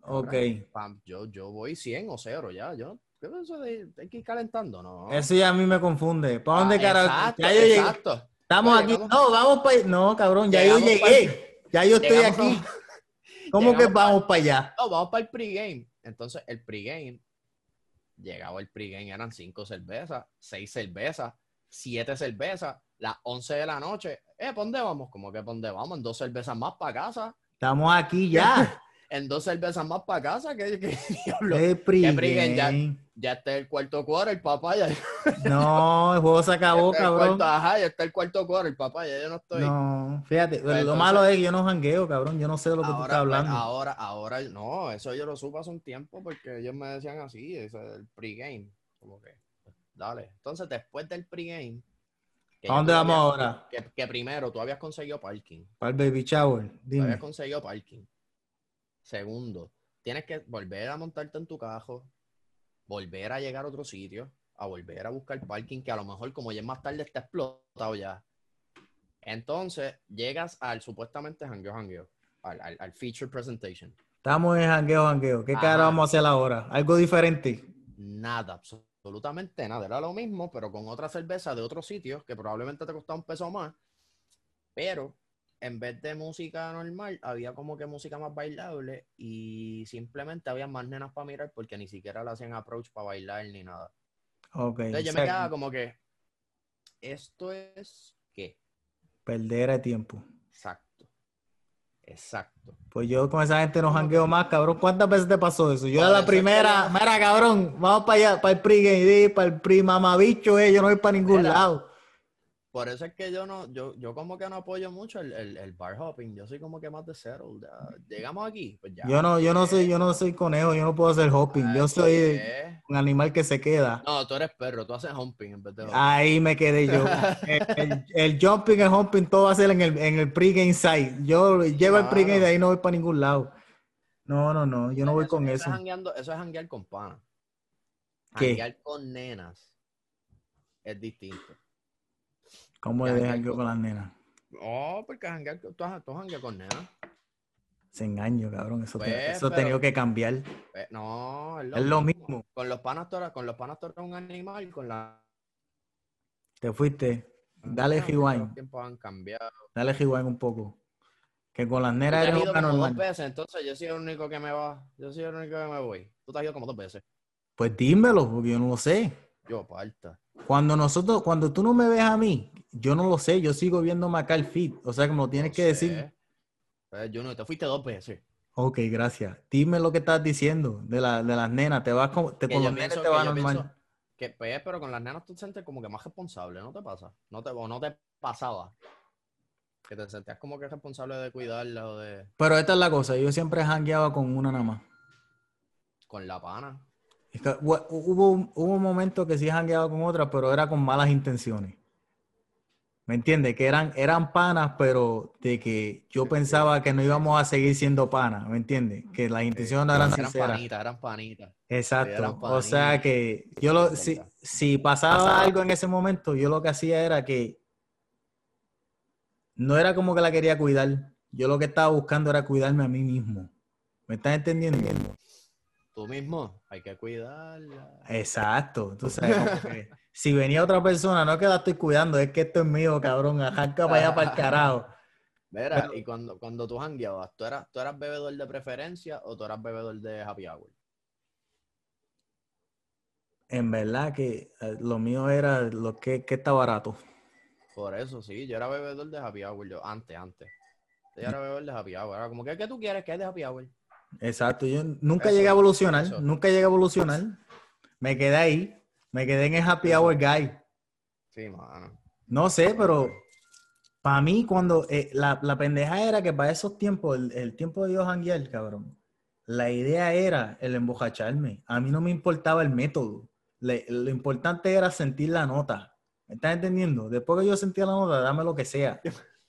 Ok. pam, yo, yo voy 100 o 0 ya, yo. ¿Qué es eso de hay que ir calentando? No. Eso ya a mí me confunde. ¿Para dónde Ah, carajo? Exacto, Ya yo llegué. exacto. Estamos Oye, aquí. vamos- No, vamos para No, cabrón, ya yo llegué. Ya yo estoy Llegamos- aquí. ¿Cómo que vamos para allá? No, vamos para el pregame. Entonces, el pregame, llegaba el pregame, eran cinco cervezas, seis cervezas, siete cervezas, las 11 de la noche. Eh, ¿para dónde vamos? Como que ¿para dónde vamos? En dos cervezas más para casa. Estamos aquí ya. En dos cervezas más para casa. ¿Qué, qué diablo? El pregame ya? Ya está el cuarto cuadro, el papá ya. No, el juego se acabó, el cabrón. cuarto, ajá, ya está el cuarto cuadro, el papá ya yo no estoy. No, fíjate, lo malo es que yo no jangueo, cabrón. Yo no sé de lo que tú ahora, estás hablando. pues, ahora, ahora, no, eso yo lo supe hace un tiempo porque ellos me decían así, eso es el pregame. Como que, dale. Entonces, después del pregame. ¿A dónde vamos ahora? Que, que primero, tú habías conseguido parking. Para el baby shower. Tú Dime. habías conseguido parking. Segundo, tienes que volver a montarte en tu carro, volver a llegar a otro sitio, a volver a buscar parking, que a lo mejor como ya es más tarde está explotado ya. Entonces, llegas al supuestamente jangueo jangueo, al, al, al feature presentation. Estamos en jangueo, jangueo. ¿Qué cara vamos a hacer ahora? Algo diferente. Nada, absolutamente nada. Era lo mismo, pero con otra cerveza de otro sitio que probablemente te costaba un peso más. Pero en vez de música normal, había como que música más bailable y simplemente había más nenas para mirar porque ni siquiera le hacían approach para bailar ni nada. Ok. Entonces yo me quedaba como que, ¿esto es qué? Perder el tiempo. Exacto. Exacto. Pues yo con esa gente no jangueo más, cabrón. ¿Cuántas veces te pasó eso? Yo era la primera. Mira, cabrón, vamos para allá, para el pregame, para el pre mamabicho, eh. Yo no voy para ningún lado. Por eso es que yo no, yo, yo como que no apoyo mucho el, el, el bar hopping. Yo soy como que más de ya. Llegamos aquí, pues ya. Yo no, yo no soy, yo no soy conejo, yo no puedo hacer hopping. Yo soy ¿Qué? un animal que se queda. No, tú eres perro, tú haces humping en vez de hopping. Ahí me quedé yo. El, el- el jumping, el humping, todo va a ser en el, en el pregame site. Yo llevo el pregame y de ahí no voy para ningún lado. No, no, no, yo no voy con Es eso. eso es janguear con panas. ¿Qué? Janguear con nenas es distinto. ¿Cómo le ya, dejan yo con las nenas? No, porque janguear, tú, tú jangueas con nenas. Se engaño, cabrón. Eso, te- Pues, ha tenido que cambiar. Eh, no, es lo, Es lo mismo. Con los panas tú con los panas eres un animal, con la Te fuiste. Dale rewind. tiempos han cambiado. Dale rewind un poco. Que con las nenas eres una como dos normal. veces, entonces yo soy el único que me va. Yo soy el único que me voy. Tú te has ido como dos veces. Pues dímelo, porque yo no lo sé. Yo, parta. Cuando nosotros, cuando tú no me ves a mí, yo no lo sé, yo sigo viendo el feed. O sea que me lo tienes Yo que sé. decir. Pues, Junior, te fuiste dos veces. Ok, gracias. Dime lo que estás diciendo de, la, de las nenas. Te vas con, te, con yo los nenes te va yo normal. pienso Que, pues, pero con las nenas tú te sientes como que más responsable, ¿no te pasa? No te, o no te pasaba. Que te sentías como que responsable de cuidarla o de... Pero esta es la cosa. Yo siempre jangueaba con una nada más. Con la pana. Hubo, un- hubo un momento que sí jangueaba con otra, pero era con malas intenciones. ¿Me entiendes? Que eran, eran panas, pero de que yo pensaba que no íbamos a seguir siendo panas, ¿me entiendes? Que las intenciones no eran Eran sinceras. panitas, eran panitas. Exacto. eran O sea panitas. que yo lo, si, si pasaba algo en ese momento, yo lo que hacía era que no era como que la quería cuidar. Yo lo que estaba buscando era cuidarme a mí mismo. ¿Me estás entendiendo? Tú mismo, hay que cuidarla. Exacto. Tú sabes, que si venía otra persona, no es que la estoy cuidando, es que esto es mío, cabrón. Arranca para allá para el carajo. Mira, Pero- y cuando, cuando tú jangueabas, ¿tú eras, ¿tú eras bebedor de preferencia o tú eras bebedor de happy hour? En verdad que eh, lo mío era lo que, que está barato. Por eso, sí, yo era bebedor de happy hour, yo, antes, antes. Yo era bebedor de happy hour, era como que, ¿qué tú quieres? ¿Qué es de happy hour? Exacto, yo nunca Eso, llegué a evolucionar, eso. nunca llegué a evolucionar. Me quedé ahí, me quedé en el happy hour guy. Sí, mano. No sé, pero para mí cuando eh, la, la pendeja era que para esos tiempos, el, el tiempo de yo janguear, cabrón, la idea era el embojacharme. A mí no me importaba el método. Le- lo importante era sentir la nota. ¿Me estás entendiendo? Después que yo sentía la nota, dame lo que sea.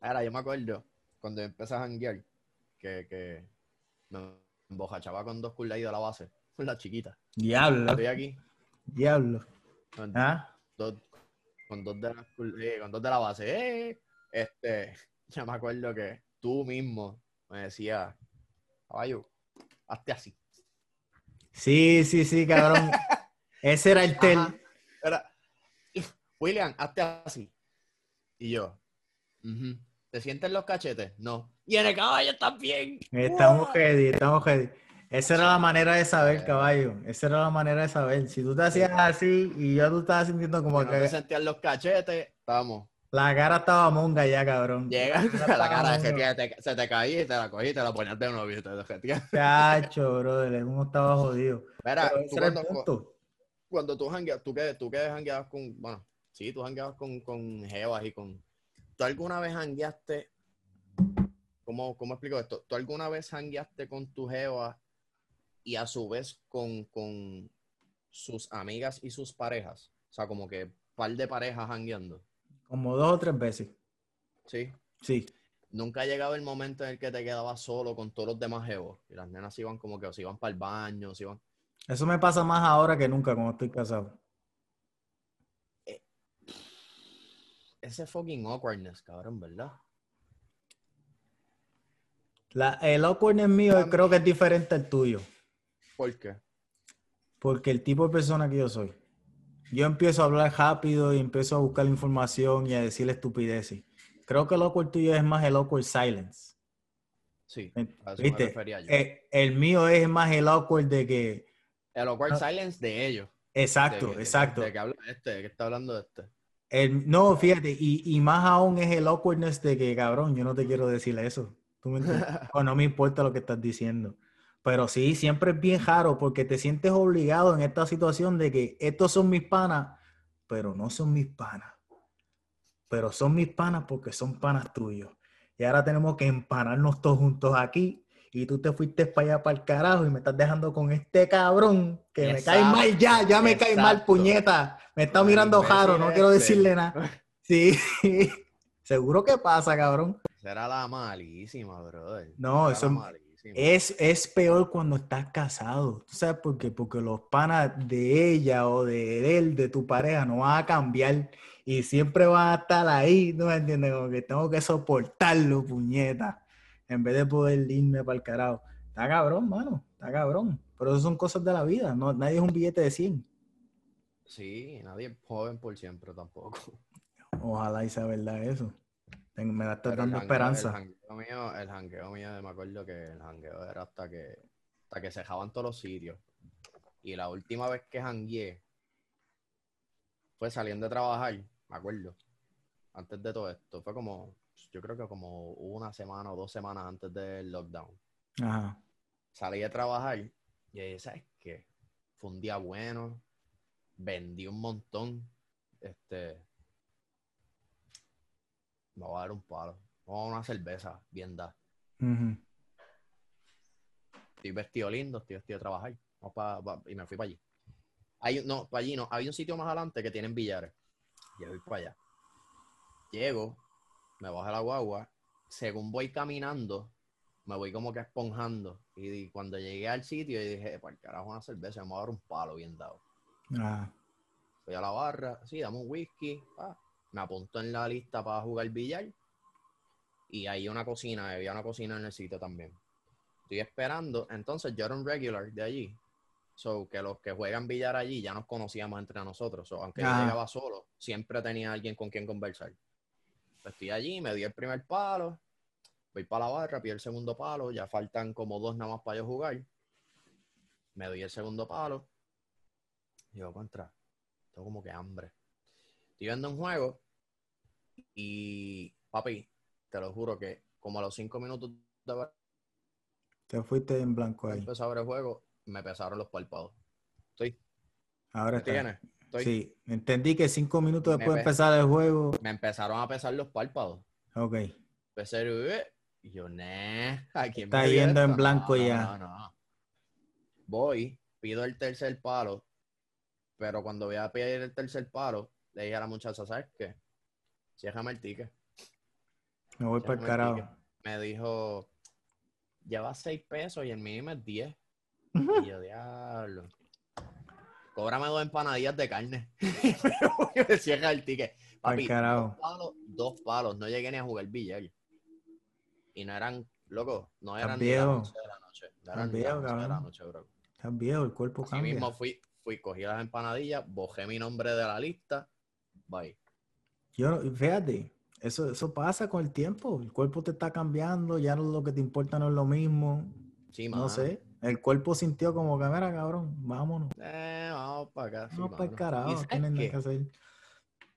Ahora, yo me acuerdo cuando empecé a janguear que, que me embojachaba con dos culas de la base, con la chiquita. Diablo, Estoy aquí diablo. con ¿Ah? dos, con dos de la, cul- eh, con dos de la base. Eh, Este, ya me acuerdo que tú mismo me decías, caballo, hazte así. Sí, sí, sí, cabrón. Ese era el tel. Era, William, hazte así. Y yo, "Ujú. ¿te sientes los cachetes? No. Y en el caballo también. Estamos ready, estamos ready. Esa era la manera de saber, caballo. Esa era la manera de saber. Si tú te hacías así y yo tú estabas sintiendo como Si no te que sentían los cachetes, vamos. la cara estaba monga ya, cabrón. Llega a la estaba cara que te- se te caía y te la cogí te la ponías de y te la. Chacho, brother, uno estaba jodido. Mira, tú cuando, punto. cuando tú jangueas, tú que, tú que jangueabas con, bueno, sí, tú jangueabas con, con jevas y con... ¿Tú alguna vez jangueaste, cómo, cómo explico esto? ¿Tú alguna vez jangueaste con tu jeva y a su vez con, con sus amigas y sus parejas? O sea, como que par de parejas jangueando, Como dos o tres veces. ¿sí? Sí. Nunca ha llegado el momento en el que te quedabas solo con todos los demás jevos y las nenas iban como que o se iban para el baño, se iban... Eso me pasa más ahora que nunca cuando estoy casado. Ese fucking awkwardness, cabrón, ¿verdad? La, el awkwardness mío creo que es diferente al tuyo. ¿Por qué? Porque el tipo de persona que yo soy. Yo empiezo a hablar rápido y empiezo a buscar información y a decir estupideces. Creo que el awkward tuyo es más el awkward silence. Sí, ¿Me- a eso me ¿Viste? refería yo. Eh, el mío es más el awkward de que... el awkward ah. silence de ellos. Exacto, De que- de- exacto. De, que habla este, de que está hablando de este. El, no, fíjate, y, y más aún es el awkwardness de que, cabrón, yo no te quiero decir eso. ¿Tú me entiendes? o no me importa lo que estás diciendo. Pero sí, siempre es bien raro porque te sientes obligado en esta situación de que estos son mis panas, pero no son mis panas. Pero son mis panas porque son panas tuyos. Y ahora tenemos que empanarnos todos juntos aquí. Y tú te fuiste para allá para el carajo y me estás dejando con este cabrón que me cae mal ya, ya me cae mal, puñeta. Me está mirando jaro, no quiero decirle nada. Sí, seguro que pasa, cabrón. Será la malísima, brother. No, eso- malísima. Es, es peor cuando estás casado. ¿Tú sabes por qué? Porque los panas de ella o de él, de tu pareja, no van a cambiar y siempre van a estar ahí. ¿No me entiendes? Como que tengo que soportarlo, puñeta, en vez de poder irme para el carajo. Está cabrón, mano. Está cabrón. Pero eso son cosas de la vida. No, nadie es un billete de 100. Sí, nadie es joven por siempre tampoco. Ojalá y sea verdad eso. Tengo- Me da dando esperanza. El jangueo mío, el jangueo mío, me acuerdo que el jangueo era hasta que, hasta que se dejaban todos los sitios. Y la última vez que jangueé fue saliendo de trabajar, me acuerdo. Antes de todo esto, fue como yo creo que como una semana o dos semanas antes del lockdown. Ajá. Salí a trabajar y dije, ¿sabes qué? Fue un día bueno, vendí un montón. Este. Me voy a dar un palo. Vamos a una cerveza, bien da. Estoy vestido lindo, estoy vestido de trabajar. Vamos pa- pa- y me fui para allí. Hay, no, para allí no. Hay un sitio más adelante que tienen billares. Y voy para allá. Llego, me bajo la guagua. Según voy caminando, me voy como que esponjando. Y cuando llegué al sitio, y dije, para el carajo, una cerveza, me voy a dar un palo bien dado. Ajá. Fui a la barra, sí, dame un whisky. pa. Me apuntó en la lista para jugar billar. Y hay una cocina, había una cocina en el sitio también. Estoy esperando. Entonces yo era un regular de allí. So que los que juegan billar allí ya nos conocíamos entre nosotros. So, aunque yo llegaba solo, siempre tenía alguien con quien conversar. Pues estoy allí, me di el primer palo. Voy para la barra, pido el segundo palo. Ya faltan como dos nada más para yo jugar. Me doy el segundo palo. Digo, contra. Tengo como que hambre. Estoy viendo un juego. Y, papi, te lo juro que como a los cinco minutos de Te fuiste en blanco ahí. a ver el juego, me pesaron los párpados. Estoy, Ahora ¿me está. tienes? Estoy- Sí, entendí que cinco minutos Me después de pe- empezar el juego. Me empezaron a pesar los párpados. Ok. Empecé a y yo, nah, ¿a quién Está me yendo en blanco no, ya. no, no. Voy, pido el tercer palo, pero cuando voy a pedir el tercer palo, le dije a la muchacha, ¿sabes qué? El ticket. Me voy para el carajo. Me dijo, lleva seis pesos y el mínimo es 10. Y yo, diablo. Cóbrame dos empanadillas de carne. y me cierra el ticket. Papi, dos palos, dos palos. No llegué ni a jugar billar. Y no eran, loco, no eran ni las viejo. 11 de la noche. No eran ni las 11 de la noche, bro. Estás viejo, el cuerpo Así cambia. mismo fui, fui, cogí las empanadillas, bojé mi nombre de la lista. Bye. Yo, fíjate, eso, eso pasa con el tiempo. El cuerpo te está cambiando, ya no, lo que te importa no es lo mismo. Sí, No sé. El cuerpo sintió como que, mira, cabrón, vámonos. Eh, vamos para acá. sí, Vamos para el mano. ¿Y carajo, nada qué? que hacer.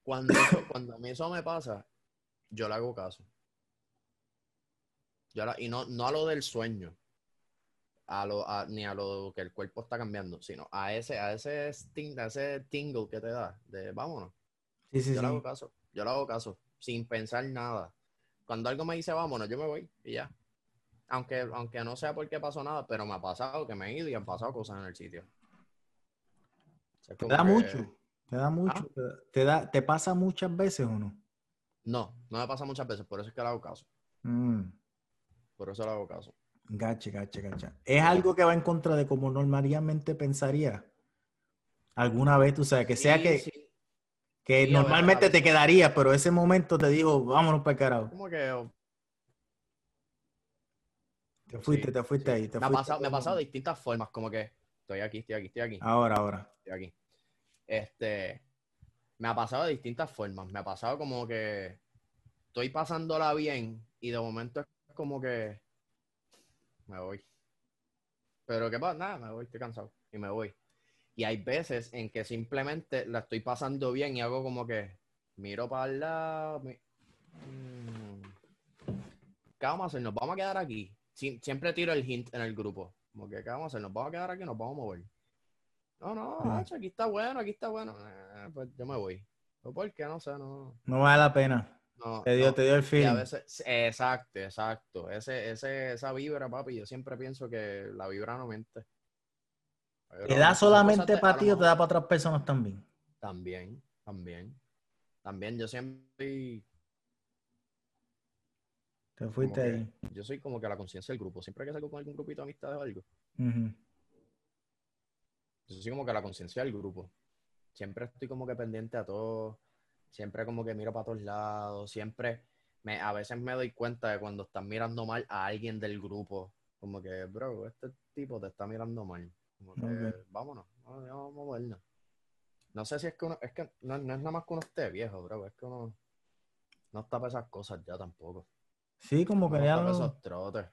Cuando, eso- cuando a mí eso me pasa, yo le hago caso. Yo la- y no, no a lo del sueño, a lo, a- ni a lo que el cuerpo está cambiando, sino a ese, a ese, sting, a ese tingle que te da, de vámonos. Sí, sí, Yo le hago caso, yo le hago caso, sin pensar nada. Cuando algo me dice vámonos, yo me voy y ya. Aunque, aunque no sea porque pasó nada, pero me ha pasado que me he ido y han pasado cosas en el sitio. O sea, Te da que- mucho. Te da mucho. Ah. te da- Te, da, ¿Te pasa muchas veces o no? No, no me pasa muchas veces, por eso es que le hago caso. Mm, Por eso le hago caso. gacha, gacha, gacha. ¿Es algo que va en contra de como normalmente pensaría? ¿Alguna vez, tú sabes, que sea Sí, que, sí. Que Sí, normalmente te quedaría, pero ese momento te dijo, vámonos para el carajo? Como que oh, Te fuiste, sí, te fuiste sí. ahí. Te me, ha fuiste pasado, me ha pasado de distintas formas, como que estoy aquí, estoy aquí, estoy aquí, Ahora, ahora. estoy aquí. Este, me ha pasado de distintas formas. Me ha pasado como que estoy pasándola bien y de momento es como que me voy. Pero qué pasa, nada, me voy, estoy cansado y me voy. Y hay veces en que simplemente la estoy pasando bien y hago como que miro para el lado. mi- Mm. ¿Qué vamos a hacer? ¿Nos vamos a quedar aquí? Sie- siempre tiro el hint en el grupo. Como que, ¿qué vamos a hacer? ¿Nos vamos a quedar aquí nos vamos a mover? No, no, Ah. aquí está bueno, aquí está bueno. Eh, pues yo me voy. ¿Pero ¿Por qué? No sé, no. No vale la pena. no Te dio, no. te dio el Y a feeling. veces, exacto, exacto. Ese, ese, esa vibra, papi, yo siempre pienso que la vibra no miente. ¿Te da solamente para ti o te da para otras personas también? También, también. También yo siempre, Te fuiste que- ahí. yo soy como que la conciencia del grupo. Siempre que salgo con algún grupito de amistades o algo, Ujú. yo soy como que la conciencia del grupo. Siempre estoy como que pendiente a todo. Siempre como que miro para todos lados. Siempre, me, a veces me doy cuenta de cuando están mirando mal a alguien del grupo. Como que, bro, este tipo te está mirando mal. Como que, Ok. vámonos, vamos, a movernos. No sé si es que uno, es que no, no es nada más que uno esté viejo, bro. Es que uno no está para esas cosas ya tampoco. Sí, como que No ya está para no- esos trotes.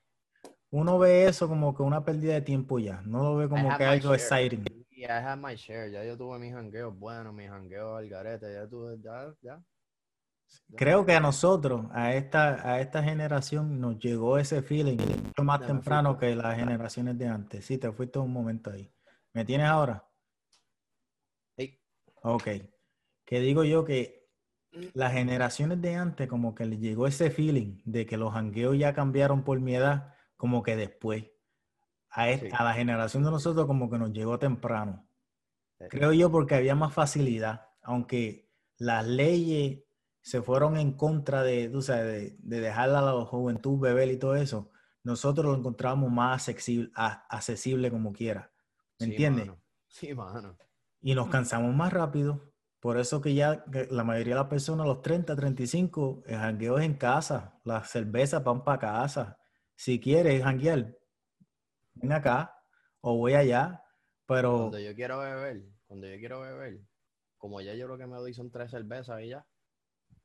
uno ve eso como que una pérdida de tiempo ya. No lo ve como que algo share. exciting. Yeah, I had my share. Ya yo tuve mis jangueos buenos, mis jangueos al garete. Ya tuve, ya, ya. Creo que a nosotros, a esta, a esta generación, nos llegó ese feeling mucho más temprano fuiste. que las generaciones de antes. Sí, te fuiste un momento ahí. ¿Me tienes ahora? Ey, Ok. Que digo yo que las generaciones de antes como que les llegó ese feeling de que los jangueos ya cambiaron por mi edad, como que después. A, est- Sí. a la generación de nosotros como que nos llegó temprano. Creo yo porque había más facilidad, aunque las leyes se fueron en contra de, tú sabes, de, de dejar a la juventud beber y todo eso, nosotros lo encontramos más accesible, a- accesible como quiera. ¿Me sí, entiendes? mano. Sí, mano. Y nos cansamos más rápido. Por eso que ya la mayoría de las personas, a los 30, 35, el jangueo es en casa. Las cervezas van para casa. Si quieres janguear, ven acá o voy allá. Pero Cuando yo quiero beber, cuando yo quiero beber, como ya yo lo que me doy son tres cervezas y ya,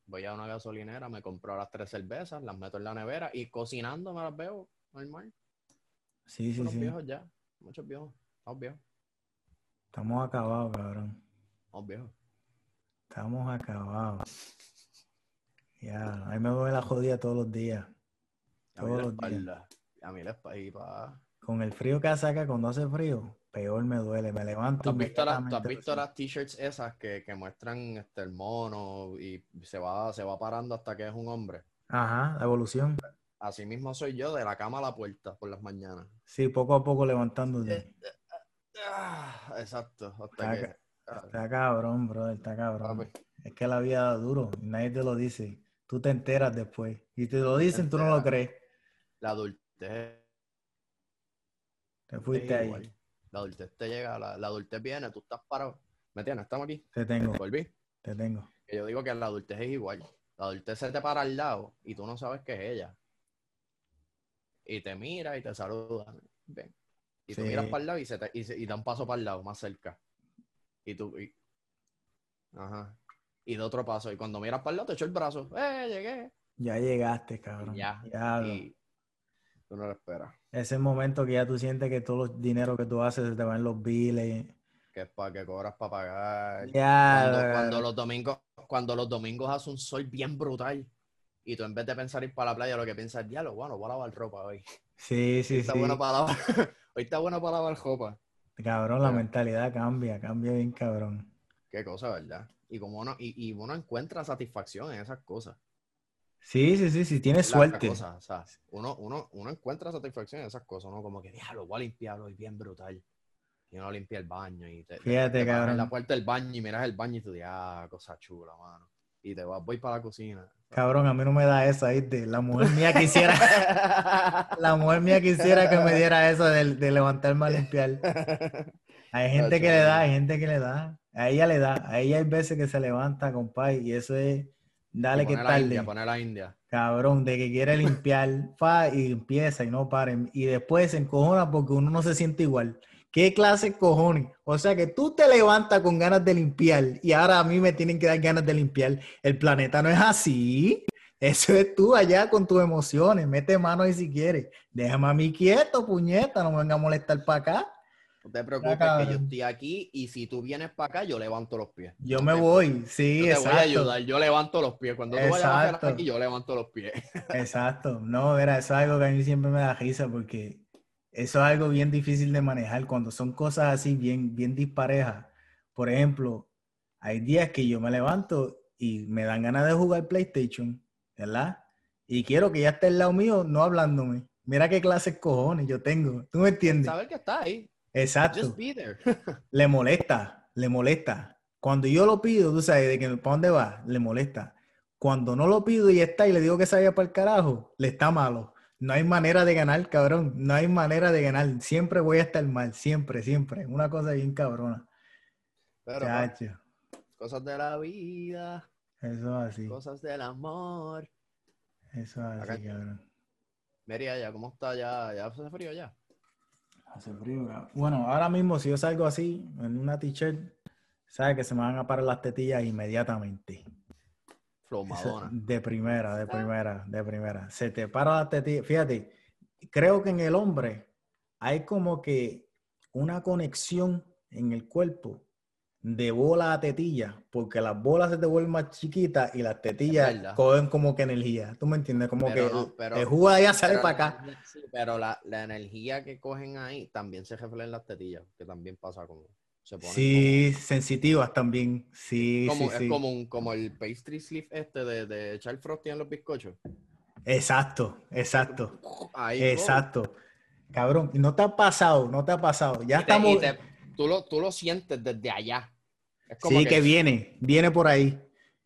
voy a una gasolinera, me compro las tres cervezas, las meto en la nevera y cocinando me las veo normal. sí, sí, Unos sí. viejos ya, muchos viejos, estamos viejos, Estamos acabados, cabrón. estamos viejos. Estamos acabados. Ya, a mí me duele la jodida todos los días. A mí Todos la los días. a mí la espalda. Con el frío que hace acá cuando hace frío, peor me duele. Me levanto. ¿Tú has visto, la- tú has inmediatamente visto así. las t-shirts esas que, que muestran este, el mono y se va, se va parando hasta que es un hombre? Ajá, la evolución. Así mismo soy yo, de la cama a la puerta por las mañanas. Sí, poco a poco levantándote. Eh, Ah, exacto, hasta Está que... ca- ah, Está cabrón, bro, está cabrón. papi, Es que la vida da duro, y nadie te lo dice. Tú te enteras después. Y te lo dicen, tú no lo crees. la adultez Te es fuiste ahí. La adultez te llega, la, la adultez viene, tú estás parado. ¿Me entiendes? Estamos aquí. Te tengo, Volví. te tengo. Que yo digo que la adultez es igual. La adultez se te para al lado y tú no sabes que es ella. Y te mira y te saluda. Ven. Y tú miras para el lado y, se te, y, se- y da un paso para el lado, más cerca. Y tú. y- Ajá. Y de otro paso. Y cuando miras para el lado, te echó el brazo. ¡Eh, llegué! Ya llegaste, cabrón. Ya. Diablo. Y tú no lo esperas. Ese momento que ya tú sientes que todo el dinero que tú haces te va en los biles. Que es para que cobras para pagar. Ya. Cuando, cuando los domingos, cuando los domingos hace un sol bien brutal y tú en vez de pensar ir para la playa, lo que piensas es, diablo, bueno, voy a lavar ropa hoy. Sí, Hoy sí, está sí. bueno para lavar, hoy está bueno para lavar ropa. Cabrón, la mentalidad cambia, cambia bien, cabrón. Qué cosa, ¿verdad? Y como uno, y, y uno encuentra satisfacción en esas cosas. Sí, sí, sí, sí, tienes suerte. cosa, o sea, uno, uno, uno encuentra satisfacción en esas cosas, ¿no? Como que, diablo, voy a limpiarlo hoy bien brutal. Y uno limpia el baño y te, te- Fíjate, te cabrón. en la puerta del baño y miras el baño y tú dices, ah, cosa chula, mano. Y te vas, voy para la cocina. Cabrón, a mí no me da esa, ¿viste? La mujer mía quisiera, la mujer mía quisiera que me diera eso de, de levantarme a limpiar. Hay gente que le da, hay gente que le da. A ella le da. A ella hay veces que se levanta, compadre, y eso es, dale que India, tarde. pone la India. Cabrón, de que quiere limpiar, fa, y empieza y no paren. Y después se encojona porque uno no se siente igual. ¿Qué clase de cojones? O sea que tú te levantas con ganas de limpiar y ahora a mí me tienen que dar ganas de limpiar. El planeta no es así. Eso es tú allá con tus emociones. Mete mano ahí si quieres. Déjame a mí quieto, puñeta. No me venga a molestar para acá. No te preocupes que yo estoy aquí y si tú vienes para acá, yo levanto los pies. Yo No me voy. Sí, Yo te voy a exacto. ayudar, yo levanto los pies. Cuando tú vayas a Exacto. hacer aquí, yo levanto los pies. Exacto. No, era eso es algo que a mí siempre me da risa porque eso es algo bien difícil de manejar cuando son cosas así bien, bien disparejas. Por ejemplo, hay días que yo me levanto y me dan ganas de jugar PlayStation, ¿verdad? Y quiero que ya esté al lado mío, no hablándome. Mira qué clases cojones yo tengo. ¿Tú me entiendes? Saber que está ahí. Exacto. Just be there. Le molesta, le molesta. Cuando yo lo pido, tú sabes, de que para dónde va, le molesta. Cuando no lo pido y está y le digo que se vaya para el carajo, le está malo. No hay manera de ganar, cabrón. No hay manera de ganar. Siempre voy a estar mal, siempre, siempre. Una cosa bien cabrona. Pero Chacho, cosas de la vida, eso es así. cosas del amor. Eso es así, Acá- cabrón. Mira ya, ¿cómo está ya? ¿Ya hace frío ya? Hace frío, cabrón. Bueno, ahora mismo si yo salgo así, en una t-shirt, sabes que se me van a parar las tetillas inmediatamente. Eso, de primera, de primera, de primera. Se te para la tetilla. Fíjate, creo que en el hombre hay como que una conexión en el cuerpo de bola a tetilla, porque las bolas se te vuelven más chiquitas y las tetillas cogen como que energía. ¿Tú me entiendes? Como Pero que no, pero- el jugo de allá sale Pero para acá. sí, pero la, la energía que cogen ahí también se refleja en las tetillas, que también pasa como. Se ponen Sí, sensitivas también. Sí, como, sí, sí. es como, un, como el pastry sleeve este de, de echar frosty en los bizcochos. Exacto, exacto, Ahí, exacto. Cabrón, ¿y no te ha pasado? No te ha pasado. Ya Y te- y estamos. te- tú, lo, tú lo sientes desde allá. Es como Sí, que viene, viene por ahí.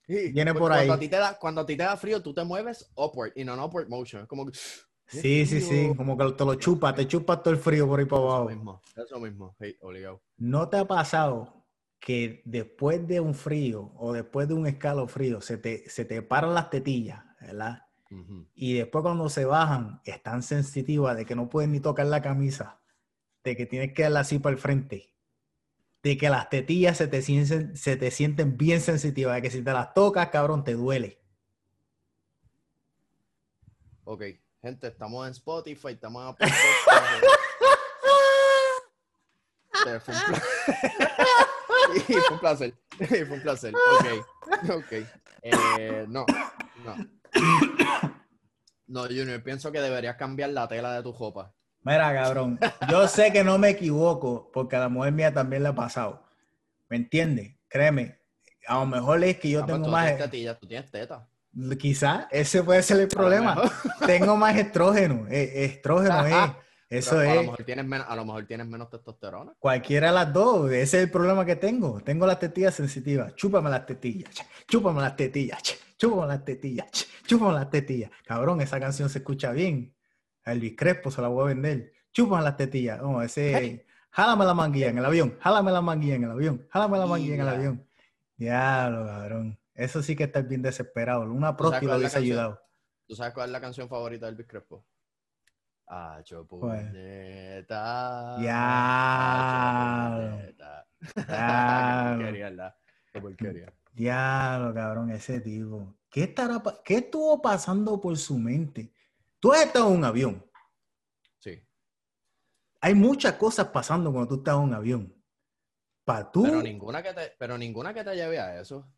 Sí, viene por cuando ahí. A ti te da, cuando a ti te da frío, tú te mueves upward y no en upward motion. Es como que. Sí, sí, sí. Como que te lo chupa, te chupa todo el frío por ahí para Eso abajo. mismo, eso mismo. Sí, obligado. ¿No te ha pasado que después de un frío o después de un escalofrío se te, se te paran las tetillas, ¿verdad? Y después cuando se bajan, están sensitivas de que no pueden ni tocar la camisa, de que tienes que darla así para el frente, de que las tetillas se te sienten, se te sienten bien sensitivas, de que si te las tocas, cabrón, te duele. Ok, gente, estamos en Spotify, estamos en Apple fue un pla- Y fue un placer. Fue un placer. Ok. Ok. Eh, no. No. No, Junior, pienso que deberías cambiar la tela de tu ropa. Mira, cabrón, yo sé que no me equivoco porque a la mujer mía también le ha pasado. ¿Me entiendes? Créeme, a lo mejor es que yo Ah, pues tengo tú más... tienes tetillas, tú tienes teta. Quizás ese puede ser el problema. Tengo más estrógeno. eh, estrógeno es. Eso Pero A lo, es. mejor tienes menos, a lo mejor tienes menos testosterona. Cualquiera de las dos. Ese es el problema que tengo. Tengo las tetillas sensitivas. Chúpame las tetillas. ch, Chúpame las tetillas. ch, Chúpame las tetillas. ch, Chúpame las tetillas. Cabrón, esa canción se escucha bien. A Elvis Crespo se la voy a vender. Chúpame las tetillas. Oh, ese. Jálame la manguilla en el avión. Jálame la manguilla en el avión. Jálame la manguilla en el Ya. avión. Diablo, cabrón. Eso sí que está bien desesperado. Una ¿Tú sabes prosti lo hubiese ayudado. ¿Tú sabes cuál es la canción favorita de Elvis Crespo? ¿Cuál? puñeta. Porquería. Diablo, cabrón, ese tipo. ¿Qué, estará, ¿Qué estuvo pasando por su mente? Tú has estado en un avión. Sí. Hay muchas cosas pasando cuando tú estás en un avión. Para tú, Pero ninguna que te, pero ninguna que te lleve a eso.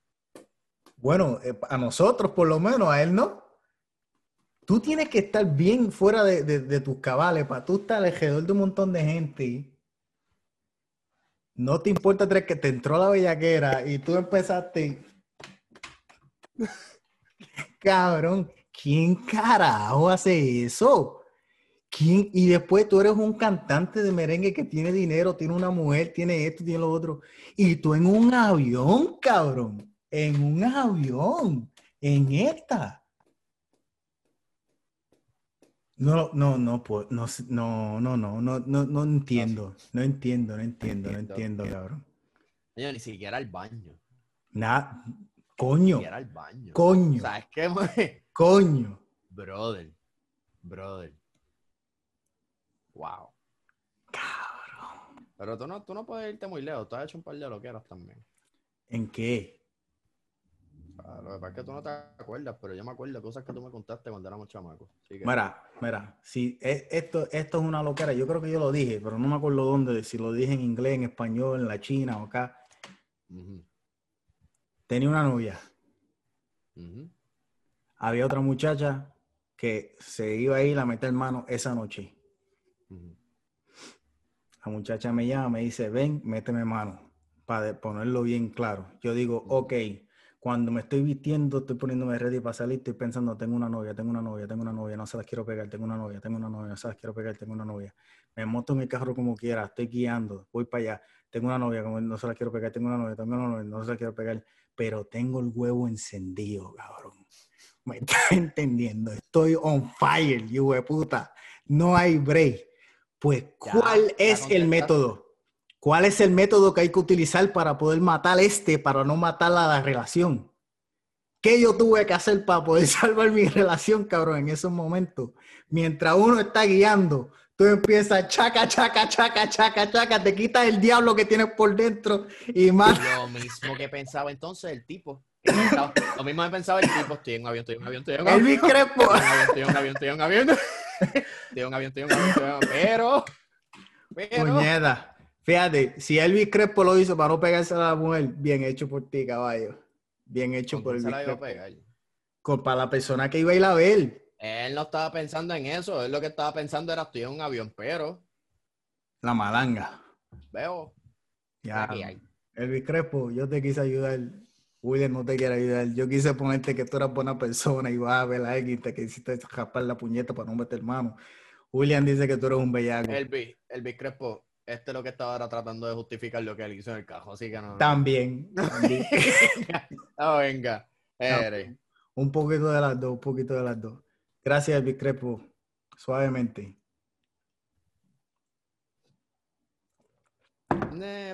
bueno, eh, a nosotros por lo menos, a él no. Tú tienes que estar bien fuera de, de- de tus cabales para tú estar alrededor de un montón de gente. No te importa tres que te entró la bellaquera y tú empezaste. Cabrón, ¿quién carajo hace eso? ¿Quién? Y después tú eres un cantante de merengue que tiene dinero, tiene una mujer, tiene esto, tiene lo otro. Y tú en un avión, cabrón. En un avión. En esta. No, no, no, puedo, no, no, no, no, no, no, no entiendo. No entiendo, no entiendo, no entiendo, cabrón. Yo ni siquiera al baño. Nada, Ni coño, siquiera al baño. coño, ¿Sabes qué? coño. Brother. Brother. Wow. Cabrón. Pero tú no, tú no puedes irte muy lejos. Tú has hecho un par de loqueras también. ¿En qué? Ah, Lo que pasa es que tú no te acuerdas, pero yo me acuerdo de cosas que tú me contaste cuando éramos chamacos. Que- Mira, mira, si es- esto, esto es una loquera, yo creo que yo lo dije, pero no me acuerdo dónde, si lo dije en inglés, en español, en la China o acá. Tenía una novia. Había otra muchacha que se iba a ir a meter mano esa noche. La muchacha me llama, me dice, ven, méteme mano, para ponerlo bien claro. Yo digo, ok, cuando me estoy vistiendo, estoy poniéndome ready para salir, estoy pensando, tengo una novia, tengo una novia, tengo una novia, no se las quiero pegar, tengo una novia, tengo una novia, no se las quiero pegar, tengo una novia. Me monto en el carro como quiera, estoy guiando, voy para allá, tengo una novia, como no se las quiero pegar, tengo una novia, tengo una novia, no se las quiero pegar, pero tengo el huevo encendido, cabrón. ¿Me estás entendiendo? Estoy on fire, you de puta. No hay break. Pues, ¿cuál ya es el método? ¿Cuál es el método que hay que utilizar para poder matar este, para no matar a la relación? ¿Qué yo tuve que hacer para poder salvar mi relación, cabrón, en esos momentos? Mientras uno está guiando, tú empiezas chaca, chaca, chaca, chaca, chaca, te quitas el diablo que tienes por dentro y más. Lo mismo que pensaba entonces el tipo. Lo mismo que pensaba el tipo. Estoy en un avión, estoy en un avión, estoy en un avión. Elvis Crespo. Estoy en un avión, estoy en un avión, estoy en un avión. Estoy en un avión, estoy en un. Pero, pero, Puñeta. Fíjate, si Elvis Crespo lo hizo para no pegarse a la mujer, bien hecho por ti, caballo. Bien hecho ¿Con por Elvis Crespo. Con- Para la persona que iba a ir a ver. Él no estaba pensando en eso. Él lo que estaba pensando era estoy en un avión, pero La malanga. veo. Ya. Elvis Crespo, yo te quise ayudar. William no te quiere ayudar. Yo quise ponerte que tú eras buena persona y vas a ver a alguien te quisiste raspar la puñeta para no meter mano. William dice que tú eres un bellaco. Elvis, Elvis Crespo, este lo que estaba era tratando de justificar lo que él hizo en el cajo, así que no. También. también. Ah, venga. Eres. un poquito de las dos, un poquito de las dos. Gracias, Elvis Crespo. Suavemente.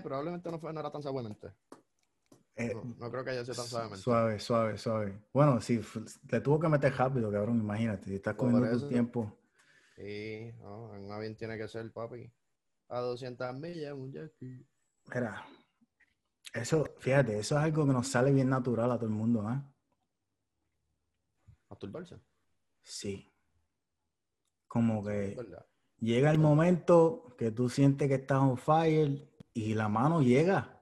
Probablemente no, fue, no era tan suavemente. Eh, No, no creo que haya sido tan suavemente. Suave, suave, suave. Bueno, f- te tuvo que meter rápido, cabrón, imagínate. Si estás Por cogiendo tu tiempo. Sí, no, en un avión tiene que ser, papi. A 200 millas, un ski. Mira, eso, fíjate, eso es algo que nos sale bien natural a todo el mundo, ¿ah? Masturbarse. Sí. Como que llega el momento que tú sientes que estás on fire y la mano llega.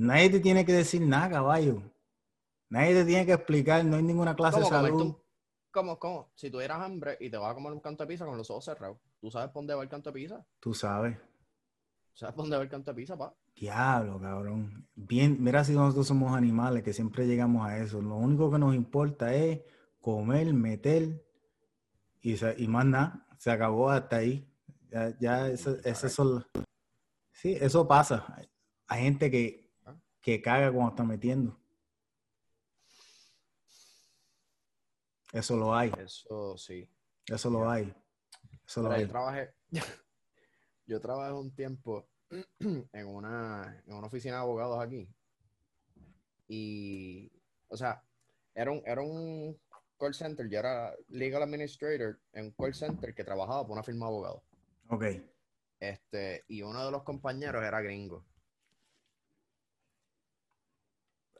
Nadie te tiene que decir nada, caballo. Nadie te tiene que explicar, no hay ninguna clase de ¿Cómo comerte salud. un- ¿Cómo, cómo? Si tuvieras hambre y te vas a comer un canto de pizza con los ojos cerrados, ¿tú sabes por dónde va el canto de pizza? Tú sabes. ¿Sabes dónde va el canto de pizza, pa? Diablo, cabrón. Bien, mira si nosotros somos animales que siempre llegamos a eso. Lo único que nos importa es comer, meter y, se- y más nada. Se acabó hasta ahí. Ya, ya eso, eso son- Sí, eso pasa. Hay gente que, que caga cuando está metiendo. Eso lo hay. Eso sí. Eso lo hay. Eso lo Mira, yo hay. trabajé, yo trabajé un tiempo en una, en una oficina de abogados aquí. Y, o sea, era un, era un call center, yo era legal administrator en un call center que trabajaba por una firma de abogados. Ok. Este, y uno de los compañeros era gringo.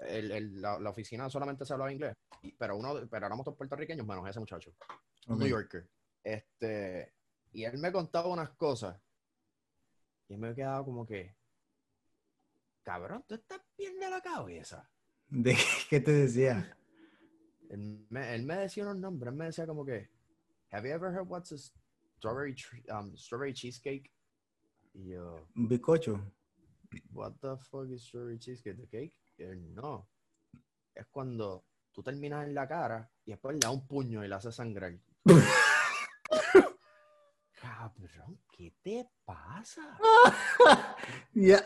El- el- la, la oficina solamente se hablaba inglés, pero uno, pero éramos todos puertorriqueños menos ese muchacho. un ok. New Yorker. Este, y él me contaba unas cosas. Y me quedaba como que, cabrón, tú estás bien de la cabeza. ¿De qué te decía? Él me, él me decía unos nombres, él me decía como que, have you ever heard what's a strawberry, um, strawberry cheesecake? Y yo, ¿Un bizcocho? what the fuck is strawberry cheesecake? ¿The cake? Él, no. Es cuando tú terminas en la cara y después le das un puño y le haces sangrar. Cabrón, ¿qué te pasa? Ya.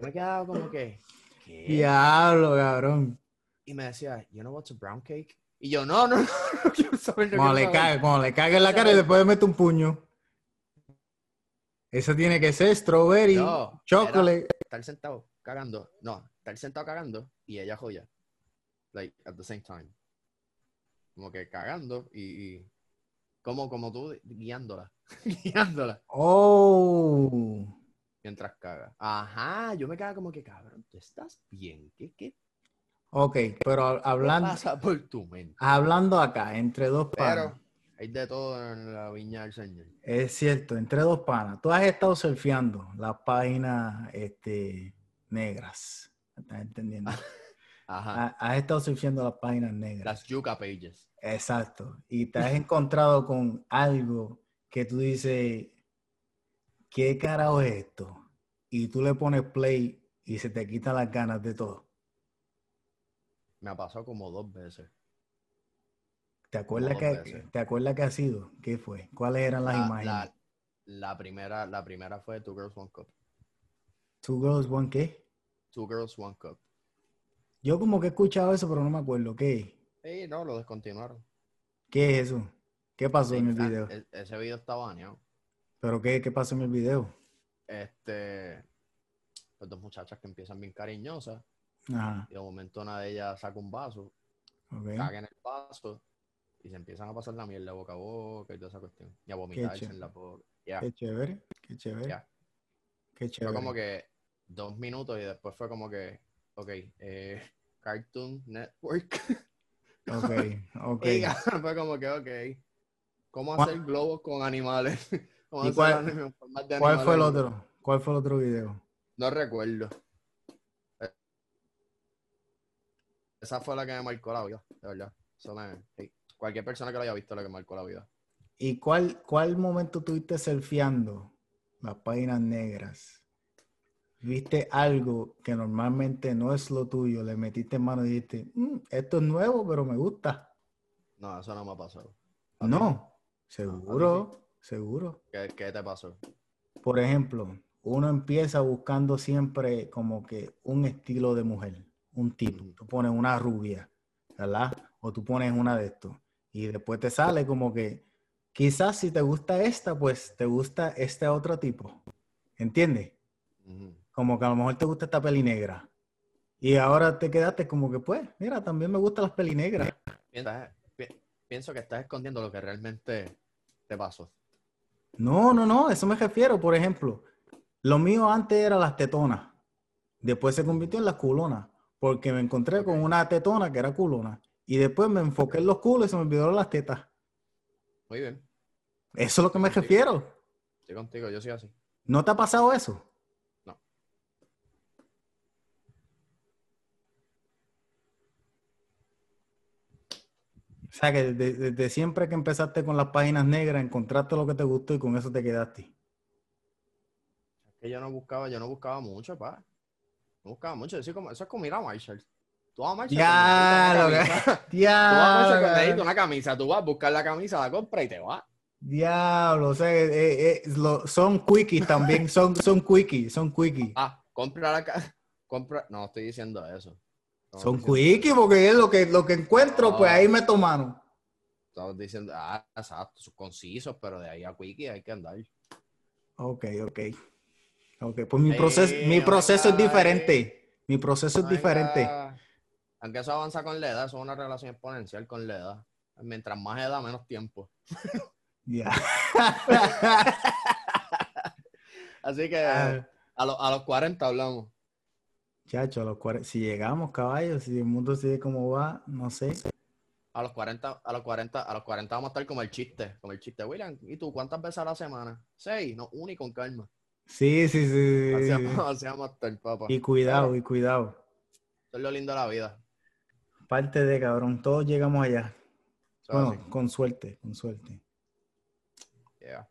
Me quedaba como que, ¿qué? Diablo, cabrón. Y me decía, you know what's a brown cake? Y yo, no, no, no, no quiero saber. no Cuando le quiero saber". cague, cuando le cague en la cara y después le mete un puño. Eso tiene que ser strawberry, No, chocolate. Estar sentado cagando, no, estar sentado cagando y ella joya. Like, at the same time. Como que cagando y, y como, como tú guiándola, guiándola Oh. mientras caga. Ajá, yo me quedaba como que, cabrón, tú estás bien, ¿qué, qué Ok, pero hablando, pasa por tu mente? hablando acá, entre dos panas. Pero hay de todo en la viña del Señor. Es cierto, entre dos panas. Tú has estado surfeando las páginas este, negras. ¿Estás entendiendo? Ajá. Ha- Has estado surfeando las páginas negras. Las Yuca Pages. Exacto. Y te has encontrado con algo que tú dices, ¿qué carajo es esto? Y tú le pones play y se te quitan las ganas de todo. Me ha pasado como dos veces. ¿Te acuerdas, que, veces. ¿Te acuerdas qué ha sido? ¿Qué fue? ¿Cuáles eran las La, imágenes? la- la primera, la primera fue Two Girls One Cup. Two Girls, One qué? Two Girls One Cup. Yo como que he escuchado eso, pero no me acuerdo. ¿Qué? Y no, lo descontinuaron. ¿Qué es eso? ¿Qué pasó en el video? e- ese video está baneado. ¿Pero qué, qué pasó en el video? Este, pues dos muchachas que empiezan bien cariñosas Ajá, y de momento una de ellas saca un vaso, ok. caga en el vaso y se empiezan a pasar la mierda boca a boca y toda esa cuestión. Y a vomitarse en la boca. Qué chévere, qué chévere. Ya. Qué Fue como que dos minutos y después fue como que, ok, eh, Cartoon Network. Ok, ok. Y fue como que, ok, ¿cómo ¿Cuál- hacer globos con animales? ¿Cómo ¿Y cuál- de ¿Cuál fue el otro? ¿Cuál fue el otro video? No recuerdo. Esa fue la que me marcó la vida, de verdad. Eso me- sí. Cualquier persona que lo haya visto la que marcó la vida. ¿Y cuál, cuál momento tuviste surfeando las páginas negras? ¿Viste algo que normalmente no es lo tuyo? Le metiste mano y dijiste, "Mm, esto es nuevo, pero me gusta. No, eso no me ha pasado. No, seguro, seguro. ¿Qué, qué te pasó? Por ejemplo, uno empieza buscando siempre como que un estilo de mujer, un tipo. Tú pones una rubia, ¿verdad? O tú pones una de estos. Y después te sale como que quizás si te gusta esta, pues te gusta este otro tipo. ¿Entiendes? Como que a lo mejor te gusta esta peli negra. Y ahora te quedaste como que, pues, mira, también me gustan las peli negras. Piensa- pi- pienso que estás escondiendo lo que realmente te pasó. No, no, no, eso me refiero. Por ejemplo, lo mío antes era las tetonas. Después se convirtió en las culonas. Porque me encontré con una tetona que era culona. Y después me enfoqué en los culos y se me olvidaron las tetas. Muy bien. Eso es lo que me refiero. Estoy contigo, yo soy así. ¿No te ha pasado eso? No. O sea, que desde, desde siempre que empezaste con las páginas negras, encontraste lo que te gustó y con eso te quedaste. Es que yo no buscaba, yo no buscaba mucho, pa. No buscaba mucho. Eso es como, eso es como ir a Marshall. Tú vas a Marshall. Ya, necesitas una camisa, Tú vas a cuando necesitas una camisa. Tú vas a buscar la camisa, la compras y te vas. Diablo, o sea, eh, eh, lo- son quickies también, son, son quickies, son quickies. Ah, compra la ca- compra. No, estoy diciendo eso. No, Son quickies porque es lo que, lo que encuentro, pues Ah. ahí me tomaron. Estamos diciendo, ah, exacto, son concisos, pero de ahí a Quickie hay que andar. Ok, ok. Ok, pues mi proceso, Eh, mi proceso es diferente. Mi proceso es diferente. Aunque eso avanza con la edad, eso es una relación exponencial con la edad. Mientras más edad, menos tiempo. Ya. Así que Ah. a, los- a los 40 hablamos. Chacho, a los 40, si llegamos, caballos, si el mundo sigue como va, no sé. A los 40, a los 40, a los 40 vamos a estar como el chiste, como el chiste. William, ¿y tú cuántas veces a la semana? Seis, no, una y con calma. Sí, sí, sí. Así sí, vamos, sí. así vamos a estar, papá. Y cuidado, Pero y cuidado. Eso es lo lindo de la vida. Parte de cabrón, todos llegamos allá. Bueno, así. con suerte, con suerte. Yeah.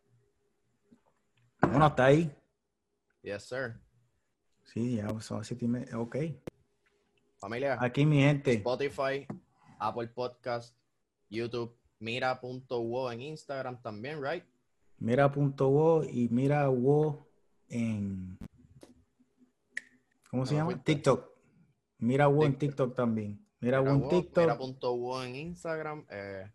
Bueno, hasta ahí. Yes, sir. Sí, ya son siete y media. Ok. Familia, Aquí, mi gente. Spotify, Apple Podcast, YouTube, mira.wo en Instagram también, right? Mira.wo y mira wo en. ¿Cómo se No llama? TikTok. Mira wo en TikTok. También. Mira wo en TikTok. Mira.wo en Instagram eh,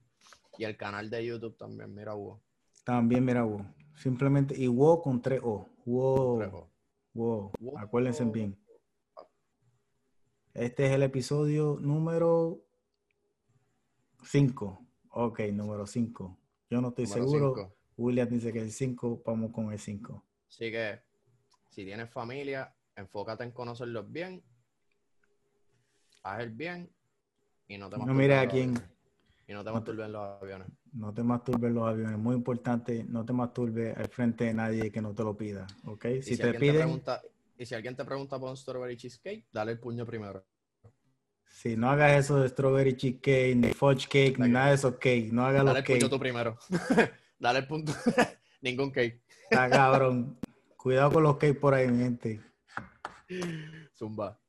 y el canal de YouTube también, mira wo. También mira wo. Simplemente. Y wo con tres O. Wo. Trejo. Wo. Wo. Acuérdense bien. Este es el episodio número 5. Ok, número 5. Yo no estoy Número seguro. cinco. William dice que el 5. Vamos con el 5. Así que si tienes familia, enfócate en conocerlos bien, haz el bien y no te No en a quién. Y no te No masturbes en los aviones. No te masturbes en los aviones. Muy importante, no te masturbes al frente de nadie que no te lo pida. ¿Ok? Si, si, te alguien te piden, pregunta, y si alguien te pregunta por un strawberry cheesecake, dale el puño primero. si no hagas eso de strawberry cheesecake, ni fudge cake, ni nada de esos cake, no hagas Dale los el puño cake. tú primero. dale el punto. Ningún cake. Está cabrón. Cuidado con los cake por ahí, mi gente. Zumba.